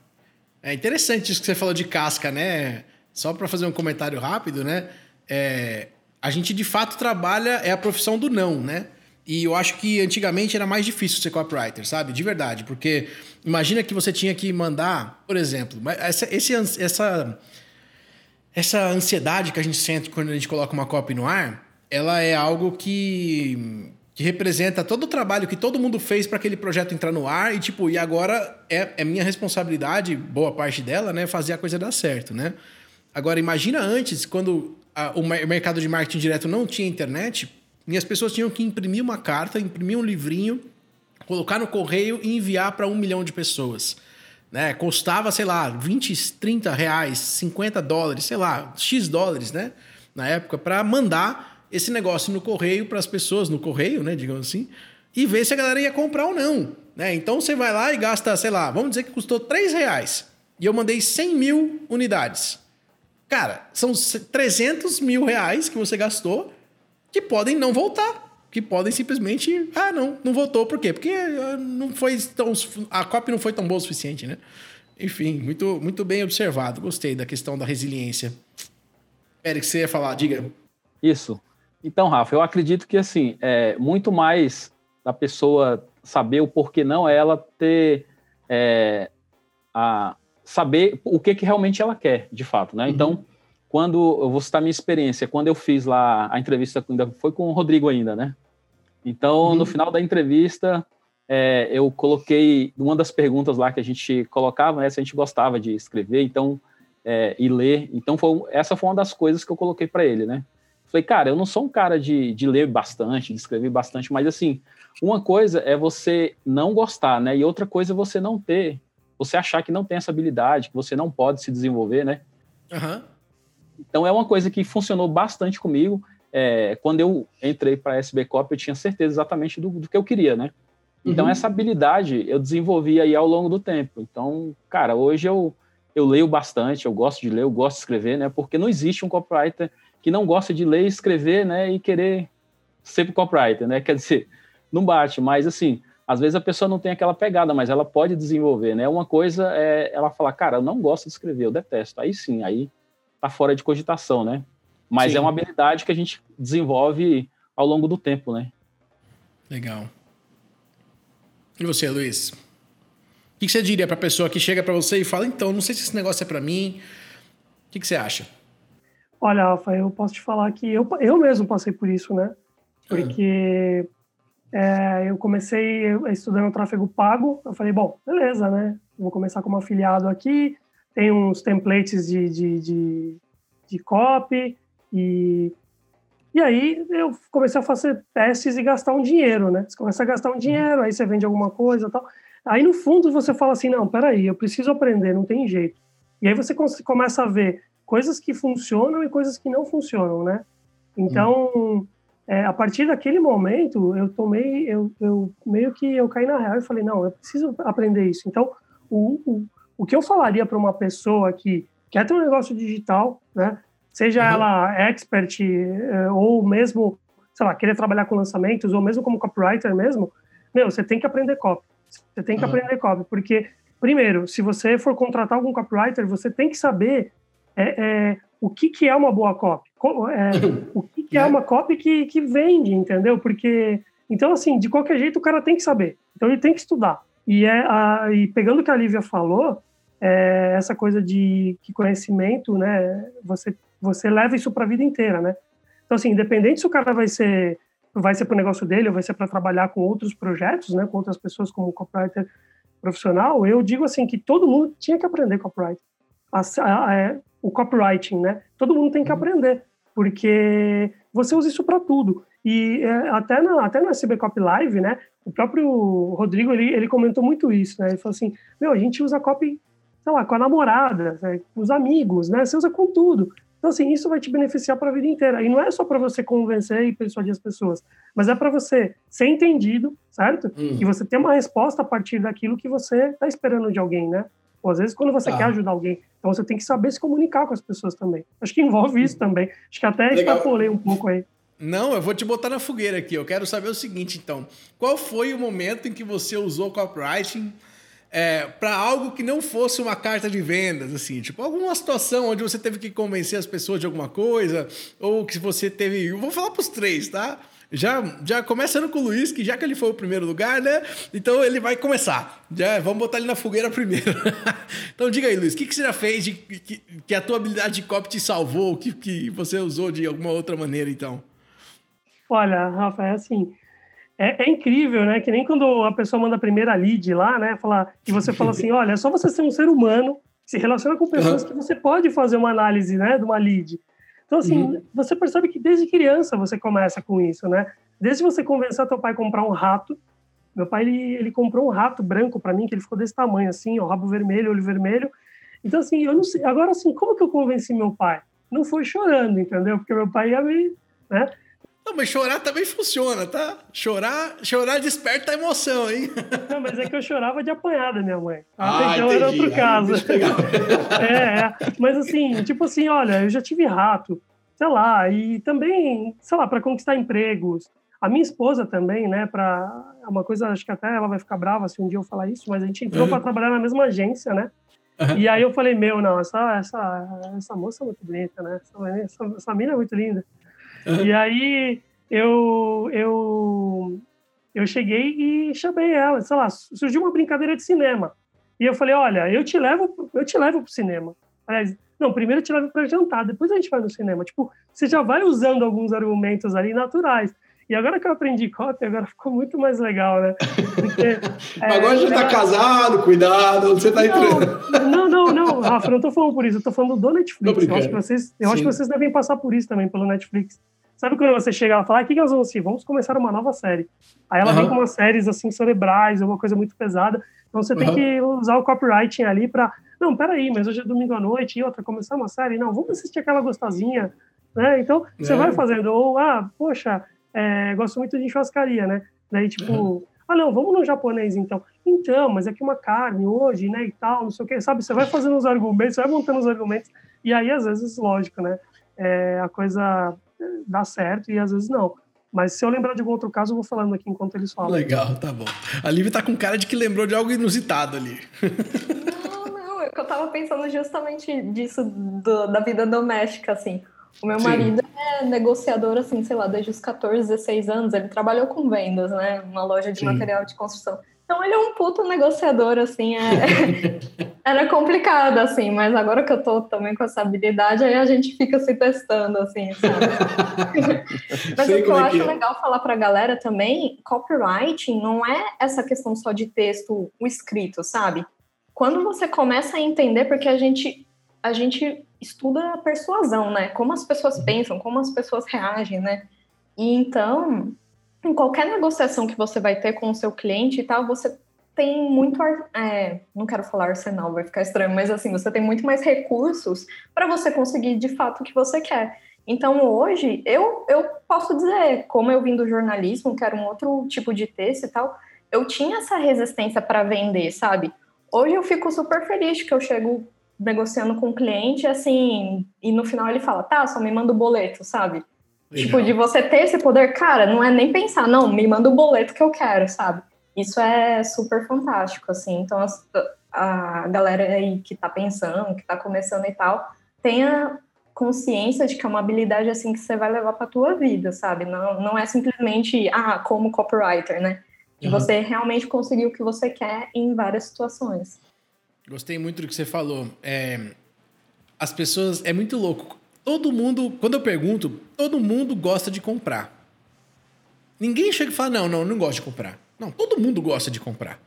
É interessante isso que você falou de casca, né? Só para fazer um comentário rápido, né? É, a gente de fato trabalha, é a profissão do não, né? E eu acho que antigamente era mais difícil ser copywriter, sabe? De verdade. Porque imagina que você tinha que mandar, por exemplo, essa, esse, essa, essa ansiedade que a gente sente quando a gente coloca uma copy no ar, ela é algo que que representa todo o trabalho que todo mundo fez para aquele projeto entrar no ar e tipo, e agora é, é minha responsabilidade, boa parte dela, né, fazer a coisa dar certo, né? Agora imagina antes, quando a, o mercado de marketing direto não tinha internet, e as pessoas tinham que imprimir uma carta, imprimir um livrinho, colocar no correio e enviar para um milhão de pessoas. Né? Custava, sei lá, 20, 30 reais, 50 dólares, sei lá, X dólares, né? Na época, para mandar esse negócio no correio para as pessoas, no correio, né, digamos assim, e ver se a galera ia comprar ou não. Né? Então você vai lá e gasta, sei lá, vamos dizer que custou 3 reais e eu mandei 100 mil unidades. Cara, são 300 mil reais que você gastou que podem não voltar. Que podem simplesmente. Ah, não, não voltou. Por quê? Porque ah, não foi tão. A cópia não foi tão boa o suficiente, né? Enfim, muito, muito bem observado. Gostei da questão da resiliência. Eric, você ia falar, diga. Isso. Então, Rafa, eu acredito que assim, é muito mais da pessoa saber o porquê não é ela ter é, a saber o que, que realmente ela quer, de fato, né? Uhum. Então, quando eu vou citar minha experiência, quando eu fiz lá a entrevista, ainda foi com o Rodrigo ainda, né? Então, uhum. no final da entrevista, é, eu coloquei uma das perguntas lá que a gente colocava, né, se a gente gostava de escrever, então é, e ler. Então, foi, essa foi uma das coisas que eu coloquei para ele, né? Falei, cara, eu não sou um cara de, de ler bastante, de escrever bastante, mas assim, uma coisa é você não gostar, né? E outra coisa é você não ter, você achar que não tem essa habilidade, que você não pode se desenvolver, né? Uhum. Então é uma coisa que funcionou bastante comigo. É, quando eu entrei para a SB Cop, eu tinha certeza exatamente do, do que eu queria, né? Então, uhum. essa habilidade eu desenvolvi aí ao longo do tempo. Então, cara, hoje eu, eu leio bastante, eu gosto de ler, eu gosto de escrever, né? Porque não existe um copywriter que não gosta de ler, escrever, né? E querer ser copywriter, né? Quer dizer, não bate, mas assim, às vezes a pessoa não tem aquela pegada, mas ela pode desenvolver, né? Uma coisa é ela falar, cara, eu não gosto de escrever, eu detesto. Aí sim, aí tá fora de cogitação, né? Mas sim. é uma habilidade que a gente desenvolve ao longo do tempo, né? Legal. E você, Luiz? O que você diria para a pessoa que chega para você e fala, então, não sei se esse negócio é para mim. O que você acha? Olha, Rafa, eu posso te falar que eu, eu mesmo passei por isso, né? Porque é, eu comecei estudando tráfego pago, eu falei, bom, beleza, né? Vou começar como afiliado aqui, tem uns templates de, de, de, de copy, e, e aí eu comecei a fazer testes e gastar um dinheiro, né? Você começa a gastar um dinheiro, aí você vende alguma coisa tal. Aí, no fundo, você fala assim, não, peraí, eu preciso aprender, não tem jeito. E aí você começa a ver coisas que funcionam e coisas que não funcionam, né? Então, é, a partir daquele momento, eu tomei, eu, eu, meio que eu caí na real e falei, não, eu preciso aprender isso. Então, o, o, o que eu falaria para uma pessoa que quer ter um negócio digital, né? Seja uhum. ela expert é, ou mesmo, sei lá, querer trabalhar com lançamentos ou mesmo como copywriter mesmo, meu, você tem que aprender copy. Você tem que uhum. aprender copy, porque, primeiro, se você for contratar algum copywriter, você tem que saber é, é, o que, que é uma boa copy. É, o que, que é uma copy que, que vende, entendeu? Porque, então, assim, de qualquer jeito o cara tem que saber. Então ele tem que estudar. E, é a, e pegando o que a Lívia falou, é, essa coisa de que conhecimento, né, você, você leva isso para a vida inteira, né? Então, assim, independente se o cara vai ser vai ser para o negócio dele ou vai ser para trabalhar com outros projetos, né, com outras pessoas como copywriter profissional, eu digo assim que todo mundo tinha que aprender copyright. A, a, a, é, o copywriting, né? Todo mundo tem que uhum. aprender, porque você usa isso para tudo. E é, até na até no SB Copy Live, né? O próprio Rodrigo ele, ele comentou muito isso, né? Ele falou assim: meu, a gente usa copy, sei lá, com a namorada, né? com os amigos, né? Você usa com tudo. Então, assim, isso vai te beneficiar para a vida inteira. E não é só para você convencer e persuadir as pessoas, mas é para você ser entendido, certo? Hum. E você ter uma resposta a partir daquilo que você está esperando de alguém, né? Ou às vezes quando você tá. quer ajudar alguém, então você tem que saber se comunicar com as pessoas também. Acho que envolve isso também. Acho que até Legal. extrapolei um pouco aí. Não, eu vou te botar na fogueira aqui. Eu quero saber o seguinte, então. Qual foi o momento em que você usou copywriting é, para algo que não fosse uma carta de vendas, assim, tipo alguma situação onde você teve que convencer as pessoas de alguma coisa, ou que você teve. Eu vou falar para os três, tá? Já, já começando com o Luiz, que já que ele foi o primeiro lugar, né? Então ele vai começar. Já vamos botar ele na fogueira primeiro. então diga aí, Luiz, o que, que você já fez de, que, que a tua habilidade de copy te salvou, que, que você usou de alguma outra maneira, então? Olha, Rafa, é assim. É, é, incrível, né? Que nem quando a pessoa manda a primeira lead lá, né? Falar, que você fala assim: olha, é só você ser um ser humano, se relaciona com pessoas uhum. que você pode fazer uma análise, né? De uma lead. Então, assim, uhum. você percebe que desde criança você começa com isso, né? Desde você convencer teu pai a comprar um rato. Meu pai, ele, ele comprou um rato branco para mim, que ele ficou desse tamanho, assim, ó, rabo vermelho, olho vermelho. Então, assim, eu não sei. Agora, assim, como que eu convenci meu pai? Não foi chorando, entendeu? Porque meu pai ia me. Né? Não, mas chorar também funciona, tá? Chorar, chorar desperta a emoção, hein? Não, mas é que eu chorava de apanhar da minha mãe. Ah, então entendi. era outro caso. é, é, mas assim, tipo assim, olha, eu já tive rato, sei lá, e também, sei lá, para conquistar empregos. A minha esposa também, né, para é uma coisa, acho que até ela vai ficar brava se um dia eu falar isso, mas a gente entrou uhum. para trabalhar na mesma agência, né? Uhum. E aí eu falei, meu, não, essa, essa, essa moça é muito bonita, né? Essa, essa, essa mina é muito linda. Uhum. E aí eu, eu, eu cheguei e chamei ela, sei lá, surgiu uma brincadeira de cinema. E eu falei, olha, eu te levo, eu te levo pro cinema. Aliás, não, primeiro eu te levo para jantar, depois a gente vai no cinema. Tipo, você já vai usando alguns argumentos ali naturais. E agora que eu aprendi copy, agora ficou muito mais legal, né? Porque, é, agora já está casado, cuidado, você está entrando. Não, não, não, Rafa, não estou falando por isso, eu estou falando do Netflix. Eu acho, que vocês, eu acho que vocês devem passar por isso também, pelo Netflix. Sabe quando você chega e fala, ah, o que, que nós vamos assistir? Vamos começar uma nova série. Aí ela uhum. vem com umas séries assim cerebrais, uma coisa muito pesada. Então você uhum. tem que usar o copywriting ali para não, peraí, mas hoje é domingo à noite e outra, começar uma série? Não, vamos assistir aquela gostosinha, né? Então, você é. vai fazendo, ou, ah, poxa, é, gosto muito de churrascaria, né? Daí, tipo, ah, não, vamos no japonês, então. Então, mas é que uma carne hoje, né, e tal, não sei o que, sabe? Você vai fazendo os argumentos, você vai montando os argumentos, e aí, às vezes, lógico, né? É, a coisa dá certo e às vezes não. Mas se eu lembrar de algum outro caso, eu vou falando aqui enquanto eles falam. Legal, tá bom. A Lívia tá com cara de que lembrou de algo inusitado ali. que eu tava pensando justamente disso, do, da vida doméstica, assim. O meu Sim. marido é negociador, assim, sei lá, desde os 14, 16 anos. Ele trabalhou com vendas, né? Uma loja de Sim. material de construção. Então ele é um puto negociador, assim, é... era complicado, assim, mas agora que eu tô também com essa habilidade, aí a gente fica se testando, assim, sabe? mas Sei o que eu é acho é. legal falar pra galera também, copywriting não é essa questão só de texto, o escrito, sabe? quando você começa a entender, porque a gente, a gente estuda a persuasão, né? Como as pessoas pensam, como as pessoas reagem, né? E então, em qualquer negociação que você vai ter com o seu cliente e tal, você tem muito, é, não quero falar arsenal, vai ficar estranho, mas assim, você tem muito mais recursos para você conseguir de fato o que você quer. Então, hoje, eu, eu posso dizer, como eu vim do jornalismo, que era um outro tipo de texto e tal, eu tinha essa resistência para vender, sabe? Hoje eu fico super feliz que eu chego negociando com o cliente, assim, e no final ele fala, tá, só me manda o boleto, sabe? Legal. Tipo, de você ter esse poder, cara, não é nem pensar, não, me manda o boleto que eu quero, sabe? Isso é super fantástico, assim. Então, a, a galera aí que tá pensando, que tá começando e tal, tenha consciência de que é uma habilidade, assim, que você vai levar pra tua vida, sabe? Não, não é simplesmente, ah, como copywriter, né? De uhum. você realmente conseguir o que você quer em várias situações. Gostei muito do que você falou. É, as pessoas. É muito louco. Todo mundo. Quando eu pergunto, todo mundo gosta de comprar. Ninguém chega e fala: não, não, não gosto de comprar. Não, todo mundo gosta de comprar.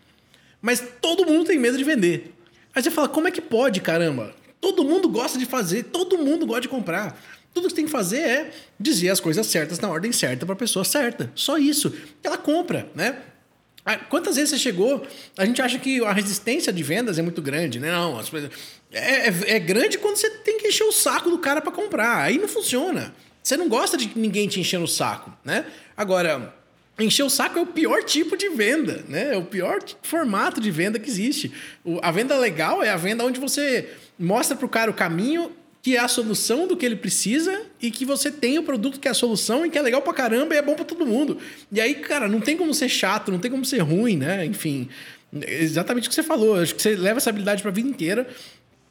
Mas todo mundo tem medo de vender. Aí você fala: como é que pode, caramba? Todo mundo gosta de fazer, todo mundo gosta de comprar. Tudo que você tem que fazer é dizer as coisas certas na ordem certa para a pessoa certa. Só isso. Ela compra, né? Ah, quantas vezes você chegou? A gente acha que a resistência de vendas é muito grande, né? Não, é, é, é grande quando você tem que encher o saco do cara para comprar. Aí não funciona. Você não gosta de ninguém te enchendo o saco, né? Agora, encher o saco é o pior tipo de venda, né? É o pior formato de venda que existe. O, a venda legal é a venda onde você mostra para o cara o caminho que é a solução do que ele precisa e que você tem o produto que é a solução e que é legal pra caramba e é bom pra todo mundo. E aí, cara, não tem como ser chato, não tem como ser ruim, né? Enfim, exatamente o que você falou. Acho que você leva essa habilidade pra vida inteira,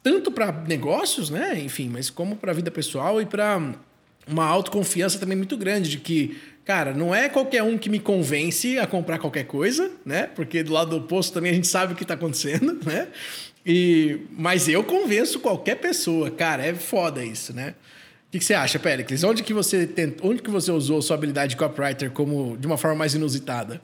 tanto para negócios, né? Enfim, mas como pra vida pessoal e para uma autoconfiança também muito grande de que, cara, não é qualquer um que me convence a comprar qualquer coisa, né? Porque do lado oposto também a gente sabe o que está acontecendo, né? E, mas eu convenço qualquer pessoa, cara, é foda isso, né? O que, que, você acha, Pericles? Onde que você tent... onde que você usou sua habilidade de copywriter como de uma forma mais inusitada?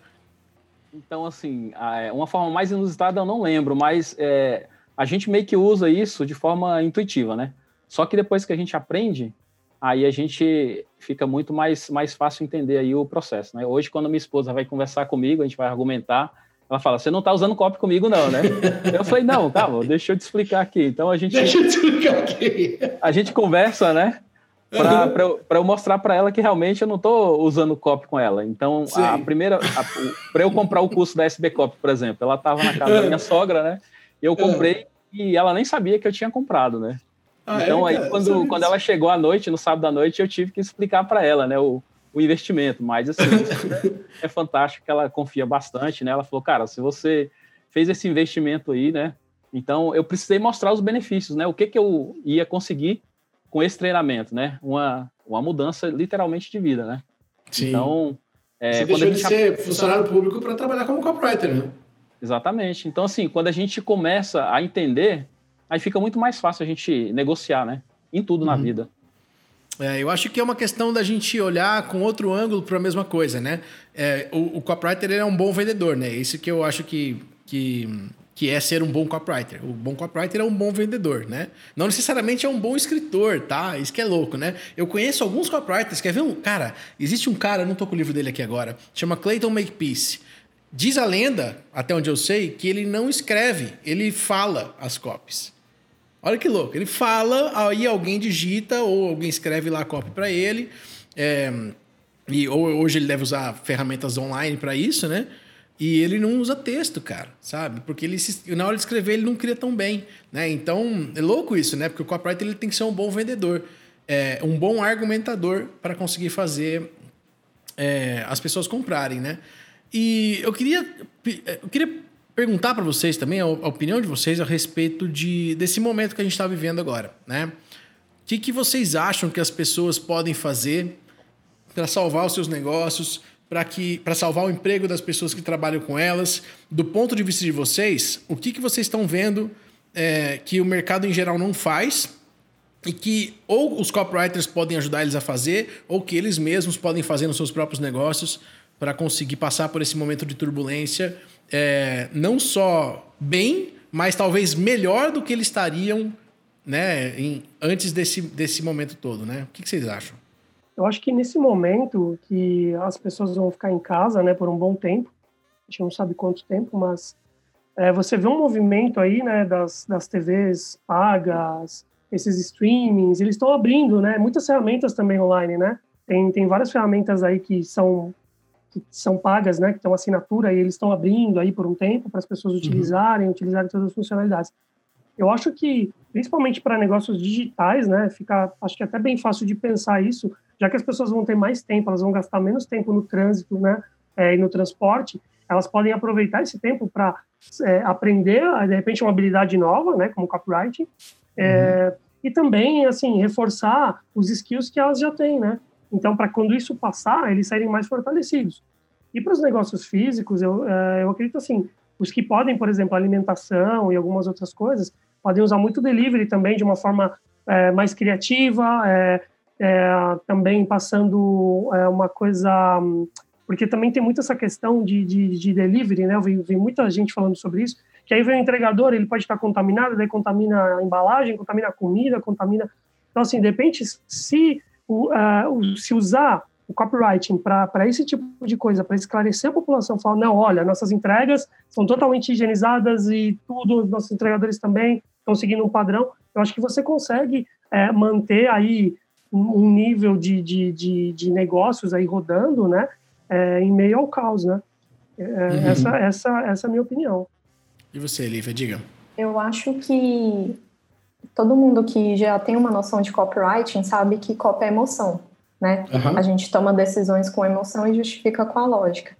Então, assim, é, uma forma mais inusitada eu não lembro, mas é, a gente meio que usa isso de forma intuitiva, né? Só que depois que a gente aprende, aí a gente fica muito mais, mais fácil entender aí o processo, né? Hoje, quando minha esposa vai conversar comigo, a gente vai argumentar, ela fala, você não está usando copy comigo, não, né? eu falei, não, calma, deixa eu te explicar aqui. Então a gente. Deixa eu te explicar aqui. A gente conversa, né? Para eu mostrar para ela que realmente eu não estou usando copy com ela. Então, Sim. a primeira. Para eu comprar o curso da SB Copy, por exemplo, ela estava na casa da minha sogra, né? Eu comprei e ela nem sabia que eu tinha comprado, né? Ah, é, então, é, aí, quando, quando ela chegou à noite, no sábado à noite, eu tive que explicar para ela, né? O, o investimento, mas assim, é fantástico que ela confia bastante, né? Ela falou, cara, se você fez esse investimento aí, né? Então eu precisei mostrar os benefícios, né? O que que eu ia conseguir com esse treinamento, né? Uma, uma mudança literalmente de vida, né? Sim. Então, é, você deixou de ser funcionário público para trabalhar como copywriter, né? Exatamente. Então, assim, quando a gente começa a entender, aí fica muito mais fácil a gente negociar, né? Em tudo uhum. na vida. É, eu acho que é uma questão da gente olhar com outro ângulo para a mesma coisa, né? É, o, o copywriter é um bom vendedor, né? Isso que eu acho que, que, que é ser um bom copywriter. O bom copywriter é um bom vendedor, né? Não necessariamente é um bom escritor, tá? Isso que é louco, né? Eu conheço alguns copywriters, quer ver um... Cara, existe um cara, não tô com o livro dele aqui agora, chama Clayton Makepeace. Diz a lenda, até onde eu sei, que ele não escreve, ele fala as copies. Olha que louco. Ele fala, aí alguém digita ou alguém escreve lá a cópia para ele. É, e ou, hoje ele deve usar ferramentas online para isso, né? E ele não usa texto, cara, sabe? Porque ele se, na hora de escrever ele não cria tão bem, né? Então é louco isso, né? Porque o copywriter ele tem que ser um bom vendedor, é, um bom argumentador para conseguir fazer é, as pessoas comprarem, né? E eu queria, eu queria perguntar para vocês também a, opinião de vocês a respeito de, desse momento que a gente está vivendo agora, né? O que, que vocês acham que as pessoas podem fazer para salvar os seus negócios, para que para salvar o emprego das pessoas que trabalham com elas? Do ponto de vista de vocês, o que, que vocês estão vendo é, que o mercado em geral não faz e que ou os copywriters podem ajudar eles a fazer ou que eles mesmos podem fazer nos seus próprios negócios para conseguir passar por esse momento de turbulência é, não só bem, mas talvez melhor do que eles estariam né, em, antes desse, desse momento todo, né? O que, que, vocês acham? Eu acho que nesse momento que as pessoas vão ficar em casa, né, por um bom tempo, a gente não sabe quanto tempo, mas é, você vê um movimento aí, né, das, das TVs pagas, esses streamings, eles estão abrindo, né, muitas ferramentas também online, né? Tem, tem várias ferramentas aí que são que são pagas, né, que estão assinatura e eles estão abrindo aí por um tempo para as pessoas uhum. utilizarem, uhum. utilizarem todas as funcionalidades. Eu acho que, principalmente para negócios digitais, né, fica, acho que é até bem fácil de pensar isso, já que as pessoas vão ter mais tempo, elas vão gastar menos tempo no trânsito, né, é, e no transporte, elas podem aproveitar esse tempo para é, aprender, de repente, uma habilidade nova, né, como copywriting, é, uhum. e também, assim, reforçar os skills que elas já têm, né. Então, para quando isso passar, eles saírem mais fortalecidos. E para os negócios físicos, eu, é, eu acredito assim, os que podem, por exemplo, alimentação e algumas outras coisas, podem usar muito delivery também de uma forma é, mais criativa, é, é, também passando é, uma coisa... Porque também tem muito essa questão de, de, de delivery, né? Eu vi, vi, muita gente falando sobre isso, que aí vem o entregador, ele pode estar contaminado, daí contamina a embalagem, contamina a comida, contamina... Então, assim, de repente, se o, uh, se usar o copywriting para esse tipo de coisa, para esclarecer a população, falar, não, olha, nossas entregas são totalmente higienizadas e tudo, nossos entregadores também estão seguindo um padrão, eu acho que você consegue é, manter aí um nível de, de, de, de, negócios aí rodando, né, é, em meio ao caos, né. É, uhum. essa, essa, essa é a minha opinião. E você, Lívia, diga. Eu acho que todo mundo que já tem uma noção de copywriting sabe que copy é emoção, né? Uhum. A gente toma decisões com emoção e justifica com a lógica.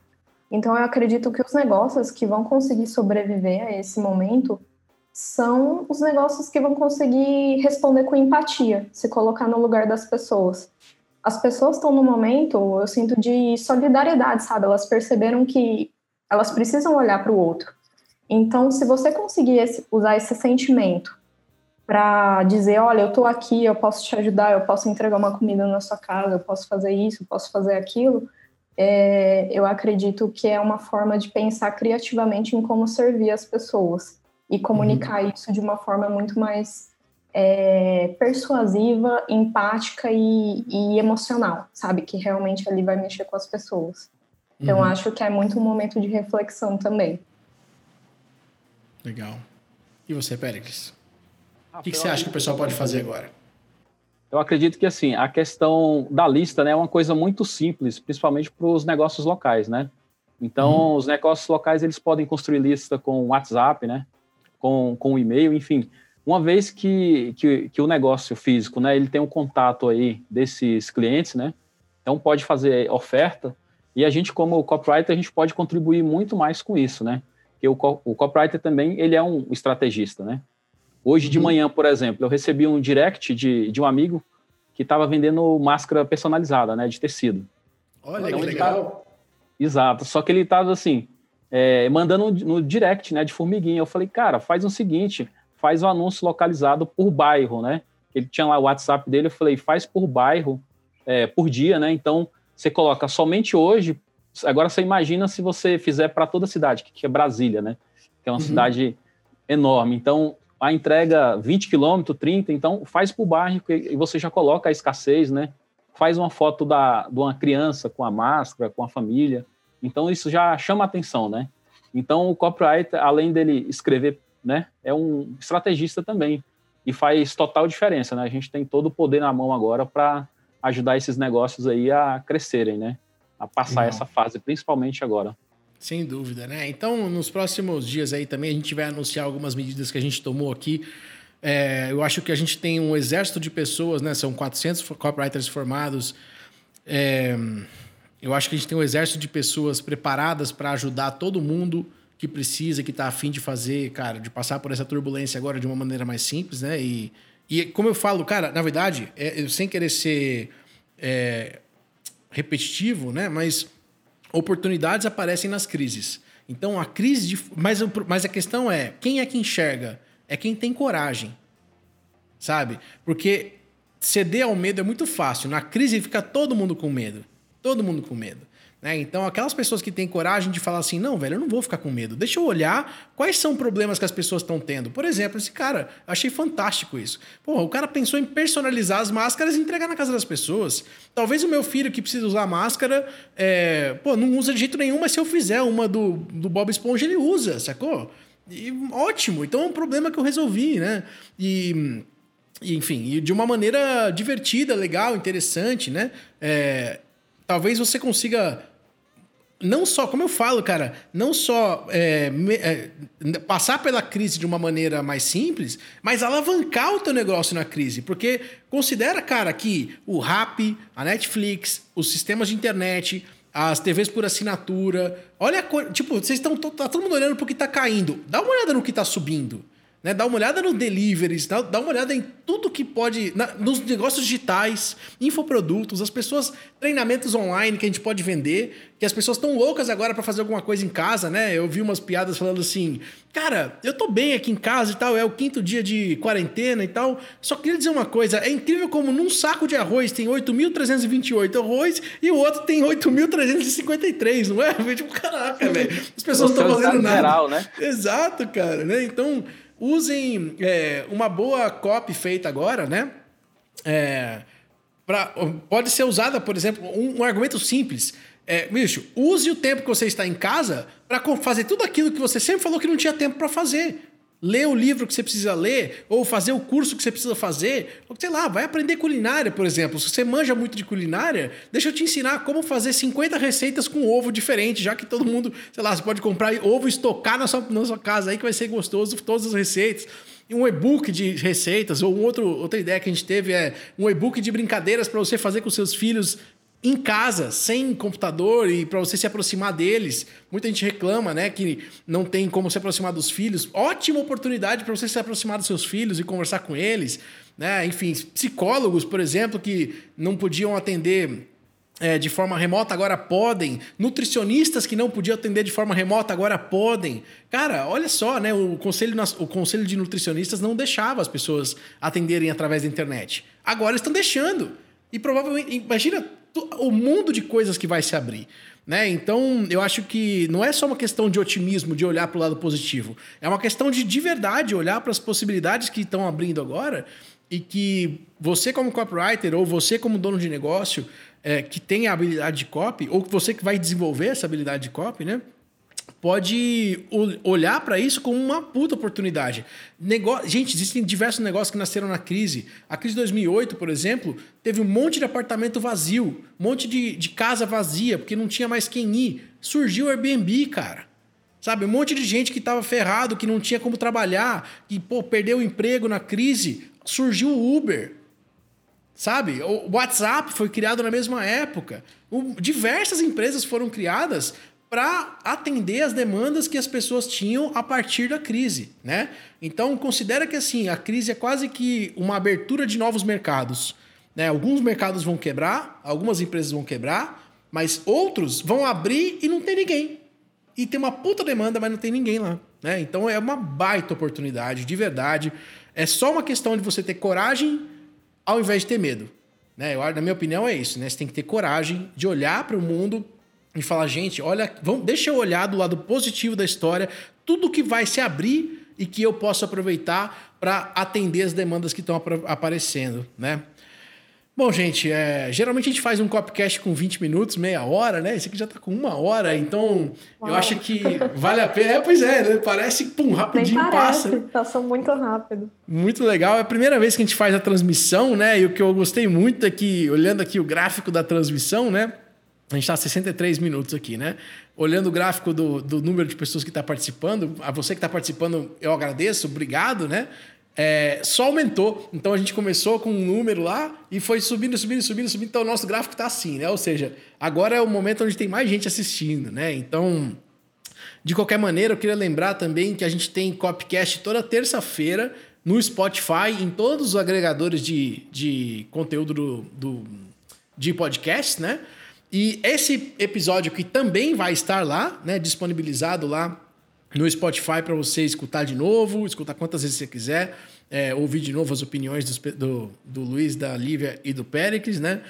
Então eu acredito que os negócios que vão conseguir sobreviver a esse momento são os negócios que vão conseguir responder com empatia, se colocar no lugar das pessoas. As pessoas estão no momento, eu sinto, de solidariedade, sabe? Elas perceberam que elas precisam olhar para o outro. Então, se você conseguir esse, usar esse sentimento para dizer, olha, eu estou aqui, eu posso te ajudar, eu posso entregar uma comida na sua casa, eu posso fazer isso, eu posso fazer aquilo, é, eu acredito que é uma forma de pensar criativamente em como servir as pessoas e comunicar uhum. isso de uma forma muito mais é, persuasiva, empática e, e, emocional, sabe? Que realmente ali vai mexer com as pessoas. Então, uhum. acho que é muito um momento de reflexão também. Legal. E você, Péricles? O que, que você acha que o pessoal pode fazer agora? Eu acredito que assim a questão da lista né, é uma coisa muito simples, principalmente para os negócios locais, né? Então, uhum. os negócios locais eles podem construir lista com WhatsApp, né? Com, com e-mail, enfim. Uma vez que, que, que, o negócio físico, né, ele tem um contato aí desses clientes, né? Então pode fazer oferta e a gente como copywriter a gente pode contribuir muito mais com isso, né? Porque o, o copywriter também ele é um estrategista, né? Hoje de uhum. manhã, por exemplo, eu recebi um direct de, de um amigo que estava vendendo máscara personalizada, né, de tecido. Olha então, que legal. Tava... Exato, só que ele estava assim, é, mandando no direct, né, de formiguinha. Eu falei, cara, faz o seguinte, faz o um anúncio localizado por bairro, né? ele tinha lá o WhatsApp dele, eu falei, faz por bairro, é, por dia, né? Então, você coloca somente hoje, agora você imagina se você fizer para toda a cidade, que é Brasília, né? Que é uma uhum. cidade enorme. Então, a entrega 20 quilômetros, 30, então faz por bairro e você já coloca a escassez, né? Faz uma foto da, de uma criança com a máscara, com a família. Então, isso já chama atenção, né? Então, o copywriter, além dele escrever, né, é um estrategista também e faz total diferença, né? A gente tem todo o poder na mão agora para ajudar esses negócios aí a crescerem, né? A passar Não. essa fase, principalmente agora. Sem dúvida, né? Então, nos próximos dias aí também a gente vai anunciar algumas medidas que a gente tomou aqui. É, eu acho que a gente tem um exército de pessoas, né? São 400 copywriters formados. É, eu acho que a gente tem um exército de pessoas preparadas para ajudar todo mundo que precisa, que está afim de fazer, cara, de passar por essa turbulência agora de uma maneira mais simples, né? E, e como eu falo, cara, na verdade, é, sem querer ser é, repetitivo, né? Mas oportunidades aparecem nas crises. Então a crise de. Mas, mas a questão é: quem é que enxerga? É quem tem coragem. Sabe? Porque ceder ao medo é muito fácil. Na crise fica todo mundo com medo. Todo mundo com medo. Né? Então, aquelas pessoas que têm coragem de falar assim: não, velho, eu não vou ficar com medo. Deixa eu olhar quais são problemas que as pessoas estão tendo. Por exemplo, esse cara, achei fantástico isso. Porra, o cara pensou em personalizar as máscaras e entregar na casa das pessoas. Talvez o meu filho que precisa usar máscara, é, pô, não usa de jeito nenhum, mas se eu fizer uma do, do Bob Esponja, ele usa, sacou? E, ótimo, então é um problema que eu resolvi, né? E enfim, de uma maneira divertida, legal, interessante, né? É, talvez você consiga não só, como eu falo, cara, não só é, me, é, passar pela crise de uma maneira mais simples, mas alavancar o teu negócio na crise. Porque considera, cara, que o Rap, a Netflix, os sistemas de internet, as TVs por assinatura, olha a coisa. Tipo, vocês estão. Tá todo mundo olhando pro que tá caindo. Dá uma olhada no que tá subindo. Né? Dá uma olhada no deliveries, dá, dá uma olhada em tudo que pode. Na, nos negócios digitais, infoprodutos, as pessoas, treinamentos online que a gente pode vender, que as pessoas estão loucas agora para fazer alguma coisa em casa, né? Eu vi umas piadas falando assim: cara, eu tô bem aqui em casa e tal, é o quinto dia de quarentena e tal. Só queria dizer uma coisa: é incrível como num saco de arroz tem 8.328 arroz e o outro tem 8.353, não é? Tipo, caraca, velho. As pessoas não estão fazendo nada. Geral, né? Exato, cara, né? Então usem é, uma boa copy feita agora, né? É, pra, pode ser usada, por exemplo, um, um argumento simples. É, bicho, use o tempo que você está em casa para fazer tudo aquilo que você sempre falou que não tinha tempo para fazer ler o livro que você precisa ler, ou fazer o curso que você precisa fazer, ou sei lá, vai aprender culinária, por exemplo. Se você manja muito de culinária, deixa eu te ensinar como fazer 50 receitas com ovo diferente, já que todo mundo, sei lá, você pode comprar ovo e estocar na sua, na sua casa aí que vai ser gostoso todas as receitas. Um e-book de receitas, ou um outro, outra ideia que a gente teve é um e-book de brincadeiras para você fazer com seus filhos em casa, sem computador e para você se aproximar deles. Muita gente reclama, né, que não tem como se aproximar dos filhos. Ótima oportunidade para você se aproximar dos seus filhos e conversar com eles, né? Enfim, psicólogos, por exemplo, que não podiam atender é, de forma remota agora podem. Nutricionistas que não podiam atender de forma remota agora podem. Cara, olha só, né? O conselho, o conselho de nutricionistas não deixava as pessoas atenderem através da internet. Agora estão deixando. E provavelmente, imagina o mundo de coisas que vai se abrir. Né? Então, eu acho que não é só uma questão de otimismo, de olhar para o lado positivo. É uma questão de, de verdade, olhar para as possibilidades que estão abrindo agora e que você, como copywriter, ou você, como dono de negócio, é, que tem a habilidade de copy, ou você que vai desenvolver essa habilidade de copy, né? Pode olhar para isso como uma puta oportunidade. Nego... Gente, existem diversos negócios que nasceram na crise. A crise de 2008, por exemplo, teve um monte de apartamento vazio, um monte de, de casa vazia, porque não tinha mais quem ir. Surgiu o Airbnb, cara. Sabe, um monte de gente que estava ferrado, que não tinha como trabalhar, que pô, perdeu o emprego na crise. Surgiu o Uber. Sabe? O WhatsApp foi criado na mesma época. O, diversas empresas foram criadas para atender as demandas que as pessoas tinham a partir da crise, né? Então considera que assim a crise é quase que uma abertura de novos mercados, né? Alguns mercados vão quebrar, algumas empresas vão quebrar, mas outros vão abrir e não tem ninguém. E tem uma puta demanda, mas não tem ninguém lá, né? Então é uma baita oportunidade, de verdade. É só uma questão de você ter coragem ao invés de ter medo. Né? Eu, na minha opinião, é isso. Né? Você tem que ter coragem de olhar para o mundo e falar, gente, olha, vamos, deixa eu olhar do lado positivo da história, tudo que vai se abrir e que eu posso aproveitar para atender as demandas que estão aparecendo, né? Bom, gente, é, geralmente a gente faz um copcast com 20 minutos, meia hora, né? Esse aqui já tá com uma hora, então Uau. eu acho que vale a pena. É, pois é, né? Parece, pum, rapidinho Nem parece, passa. Passou muito rápido. Muito legal. É a primeira vez que a gente faz a transmissão, né? E o que eu gostei muito é que, olhando aqui o gráfico da transmissão, né? A gente está 63 minutos aqui, né? Olhando o gráfico do, do número de pessoas que está participando, a você que está participando, eu agradeço, obrigado, né? é, só aumentou. Então a gente começou com um número lá e foi subindo, subindo, subindo, subindo. Então o nosso gráfico está assim, né? Ou seja, agora é o momento onde tem mais gente assistindo, né? Então, de qualquer maneira, eu queria lembrar também que a gente tem Copcast toda terça-feira no Spotify, em todos os agregadores de, de conteúdo do, do, de podcast, né? E esse episódio aqui também vai estar lá, né? Disponibilizado lá no Spotify para você escutar de novo, escutar quantas vezes você quiser, é, ouvir de novo as opiniões do, do, do, Luiz, da Lívia e do Péricles, né?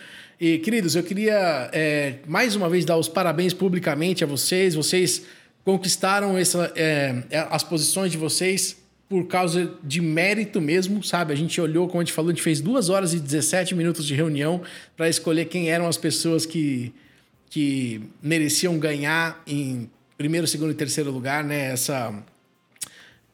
E, queridos, eu queria é, mais uma vez dar os parabéns publicamente a vocês. Vocês conquistaram essa, é as posições de vocês por causa de mérito mesmo, sabe? A gente olhou, como a gente falou, a gente fez duas horas e 17 minutos de reunião para escolher quem eram as pessoas que, que mereciam ganhar em primeiro, segundo e terceiro lugar, né? Essa,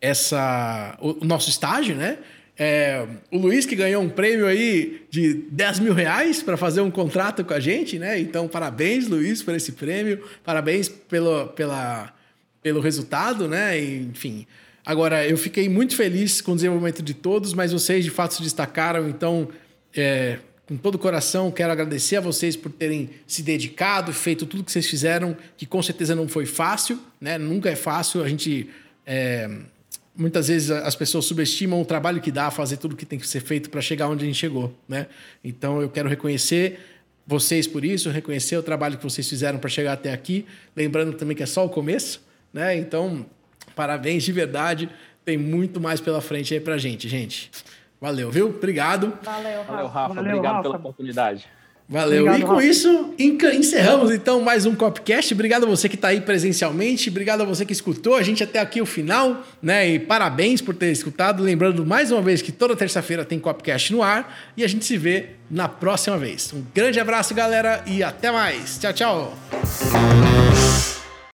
essa, o, o nosso estágio, né? É, o Luiz que ganhou um prêmio aí de 10 mil reais para fazer um contrato com a gente, né? Então, parabéns, Luiz, por esse prêmio. Parabéns pelo, pela, pelo resultado, né? Enfim. Agora, eu fiquei muito feliz com o desenvolvimento de todos, mas vocês de fato se destacaram, então é, com todo o coração, quero agradecer a vocês por terem se dedicado, feito tudo que vocês fizeram, que com certeza não foi fácil, né? Nunca é fácil. A gente. É, muitas vezes as pessoas subestimam o trabalho que dá fazer tudo que tem que ser feito para chegar onde a gente chegou, né? Então eu quero reconhecer vocês por isso, reconhecer o trabalho que vocês fizeram para chegar até aqui. Lembrando também que é só o começo, né? Então, parabéns de verdade. Tem muito mais pela frente aí pra gente, gente. Valeu, viu? Obrigado. Valeu, Rafa. Valeu, Rafa. Valeu, Obrigado Rafa. pela oportunidade. Valeu. Obrigado, e com Rafa. isso, encerramos então mais um Copcast. Obrigado a você que está aí presencialmente, obrigado a você que escutou a gente até aqui o final, né? E parabéns por ter escutado. Lembrando mais uma vez que toda terça-feira tem Copcast no ar e a gente se vê na próxima vez. Um grande abraço, galera, e até mais. Tchau, tchau.